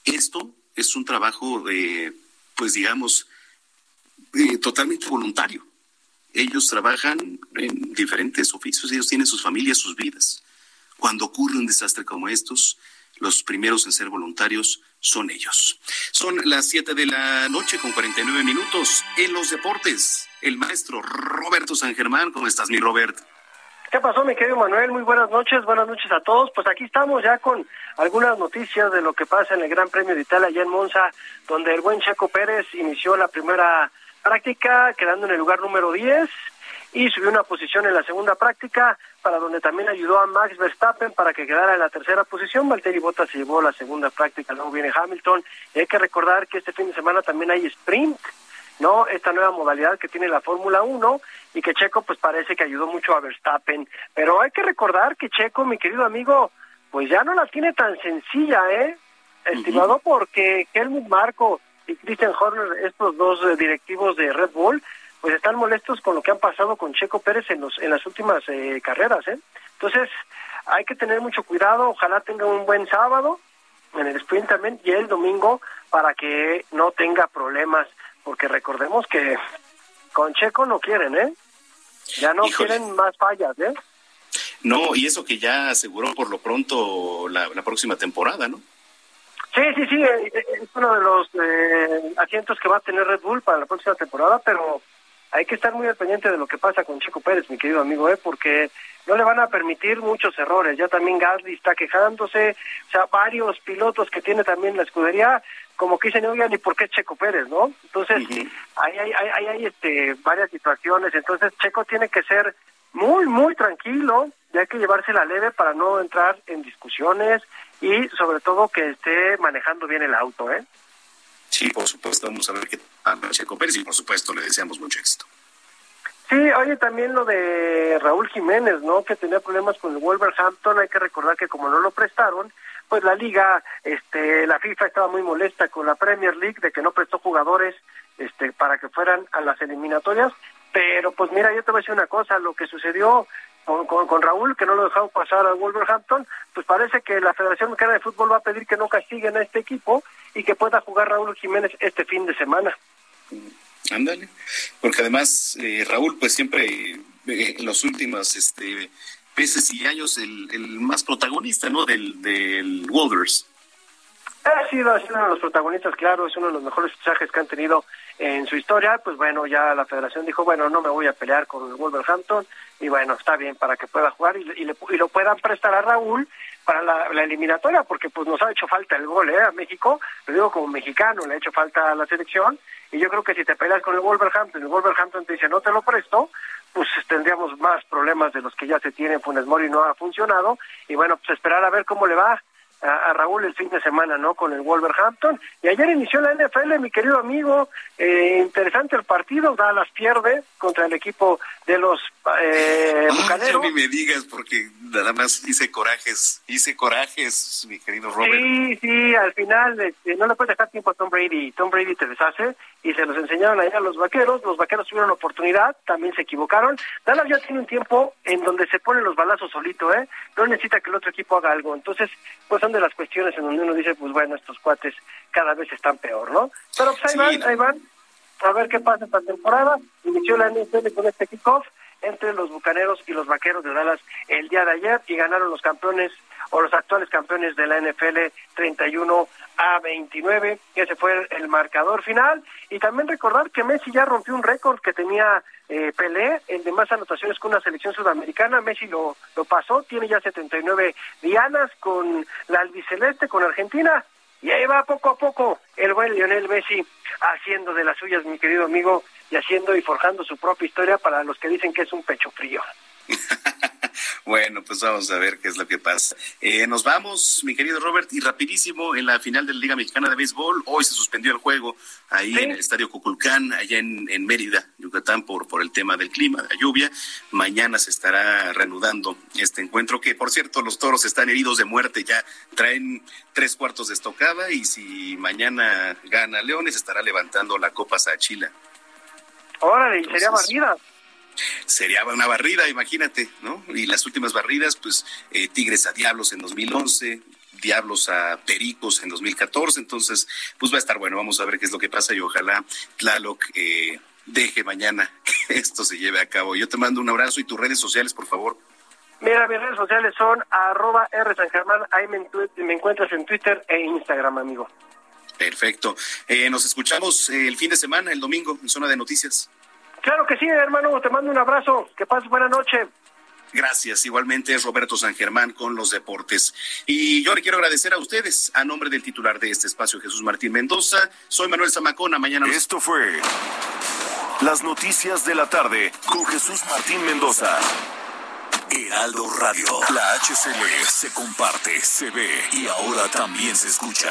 Esto es un trabajo, eh, pues digamos, eh, totalmente voluntario. Ellos trabajan en diferentes oficios, ellos tienen sus familias, sus vidas. Cuando ocurre un desastre como estos, los primeros en ser voluntarios son ellos. Son las 7 de la noche con 49 minutos en los deportes. El maestro Roberto San Germán, ¿cómo estás, mi Robert? ¿Qué pasó, mi querido Manuel? Muy buenas noches, buenas noches a todos. Pues aquí estamos ya con algunas noticias de lo que pasa en el Gran Premio de Italia, allá en Monza, donde el buen Checo Pérez inició la primera práctica, quedando en el lugar número 10, y subió una posición en la segunda práctica, para donde también ayudó a Max Verstappen para que quedara en la tercera posición. Valtteri Bottas se llevó la segunda práctica, luego viene Hamilton. Y hay que recordar que este fin de semana también hay sprint, ¿no? Esta nueva modalidad que tiene la Fórmula 1 y que Checo pues parece que ayudó mucho a Verstappen. Pero hay que recordar que Checo, mi querido amigo, pues ya no la tiene tan sencilla, ¿eh? Estimado, porque Helmut Marco y Christian Horner, estos dos eh, directivos de Red Bull, pues están molestos con lo que han pasado con Checo Pérez en, los, en las últimas eh, carreras, ¿eh? Entonces, hay que tener mucho cuidado, ojalá tenga un buen sábado en el sprint también y el domingo para que no tenga problemas, porque recordemos que con Checo no quieren, ¿eh? Ya no Híjole. quieren más fallas, ¿eh? No, y eso que ya aseguró por lo pronto la, la próxima temporada, ¿no? Sí, sí, sí, eh, eh, es uno de los eh, asientos que va a tener Red Bull para la próxima temporada, pero hay que estar muy al pendiente de lo que pasa con Checo Pérez, mi querido amigo, ¿eh? porque no le van a permitir muchos errores. Ya también Gasly está quejándose, o sea, varios pilotos que tiene también la escudería, como que dicen, oigan, ¿y por qué Checo Pérez, no? Entonces, hay, hay, hay, hay, hay, este, varias situaciones, entonces Checo tiene que ser muy, muy tranquilo, y hay que llevarse la leve para no entrar en discusiones y sobre todo que esté manejando bien el auto, ¿eh? Sí, por supuesto, vamos a ver qué anda Checo Pérez y por supuesto le deseamos mucho éxito. Sí, oye, también lo de Raúl Jiménez, ¿no? Que tenía problemas con el Wolverhampton. Hay que recordar que como no lo prestaron, pues la liga, este, la FIFA estaba muy molesta con la Premier League de que no prestó jugadores, este, para que fueran a las eliminatorias. Pero pues mira, yo te voy a decir una cosa, lo que sucedió con, con, con Raúl, que no lo dejaron pasar al Wolverhampton, pues parece que la Federación Mexicana de Fútbol va a pedir que no castiguen a este equipo y que pueda jugar Raúl Jiménez este fin de semana. Ándale, porque además eh, Raúl pues siempre eh, en los últimos este, meses y años el, el más protagonista, ¿no? Del, del Wolvers. Ha sido, ha sido uno de los protagonistas, claro, es uno de los mejores fichajes que han tenido en su historia. Pues bueno, ya la federación dijo, bueno, no me voy a pelear con el Wolverhampton y bueno, está bien para que pueda jugar y, y, le, y lo puedan prestar a Raúl para la, eliminatoria, porque pues nos ha hecho falta el gol ¿eh? a México, lo digo como mexicano, le ha hecho falta a la selección y yo creo que si te peleas con el Wolverhampton, el Wolverhampton te dice no te lo presto, pues tendríamos más problemas de los que ya se tienen, Funes Mori no ha funcionado y bueno, pues esperar a ver cómo le va a, a, Raúl el fin de semana, ¿no? Con el Wolverhampton. Y ayer inició la NFL, mi querido amigo. Eh, interesante el partido. Dallas pierde contra el equipo de los eh, Bucaneros. Ay, ni me digas, porque nada más hice corajes, hice corajes, mi querido Robert. Sí, sí, al final este, no le puedes dejar tiempo a Tom Brady. Tom Brady te deshace y se los enseñaron allá a los vaqueros. Los vaqueros tuvieron oportunidad, también se equivocaron. Dallas ya tiene un tiempo en donde se ponen los balazos solito, ¿eh? No necesita que el otro equipo haga algo. Entonces, pues son de las cuestiones en donde uno dice, pues bueno, estos cuates cada vez están peor, ¿no? Pero pues ahí sí, van, ahí van, a ver qué pasa esta temporada. Inició la NFL con este kickoff entre los Bucaneros y los Vaqueros de Dallas el día de ayer y ganaron los campeones o los actuales campeones de la NFL 31 a 29. Ese fue el marcador final. Y también recordar que Messi ya rompió un récord que tenía eh, Pelé, el de más anotaciones con una selección sudamericana. Messi lo, lo pasó, tiene ya 79 dianas con la albiceleste, con Argentina. Y ahí va poco a poco el buen Lionel Messi haciendo de las suyas, mi querido amigo, y haciendo y forjando su propia historia para los que dicen que es un pecho frío. [laughs] Bueno, pues vamos a ver qué es lo que pasa. Eh, nos vamos, mi querido Robert, y rapidísimo, en la final de la Liga Mexicana de Béisbol, hoy se suspendió el juego ahí ¿Sí? en el Estadio Cuculcán, allá en, en, Mérida, Yucatán, por, por el tema del clima, de la lluvia. Mañana se estará reanudando este encuentro, que por cierto, los toros están heridos de muerte, ya traen tres cuartos de estocada, y si mañana gana Leones, estará levantando la Copa Sachila. Órale, sería barrida sería una barrida, imagínate, ¿no? Y las últimas barridas, pues eh, Tigres a Diablos en 2011, Diablos a Pericos en 2014, entonces, pues va a estar bueno, vamos a ver qué es lo que pasa y ojalá Tlaloc eh, deje mañana [laughs] que esto se lleve a cabo. Yo te mando un abrazo y tus redes sociales, por favor. Mira, mis redes sociales son arroba R San Germán, ahí me, me encuentras en Twitter e Instagram, amigo. Perfecto. Eh, nos escuchamos el fin de semana, el domingo, en Zona de Noticias. Claro que sí, hermano, te mando un abrazo. Que pases buena noche. Gracias. Igualmente es Roberto San Germán con los deportes. Y yo le quiero agradecer a ustedes, a nombre del titular de este espacio, Jesús Martín Mendoza. Soy Manuel Zamacona. Mañana. Nos... Esto fue Las Noticias de la Tarde con Jesús Martín Mendoza. Heraldo Radio. La HCL se comparte, se ve y ahora también se escucha.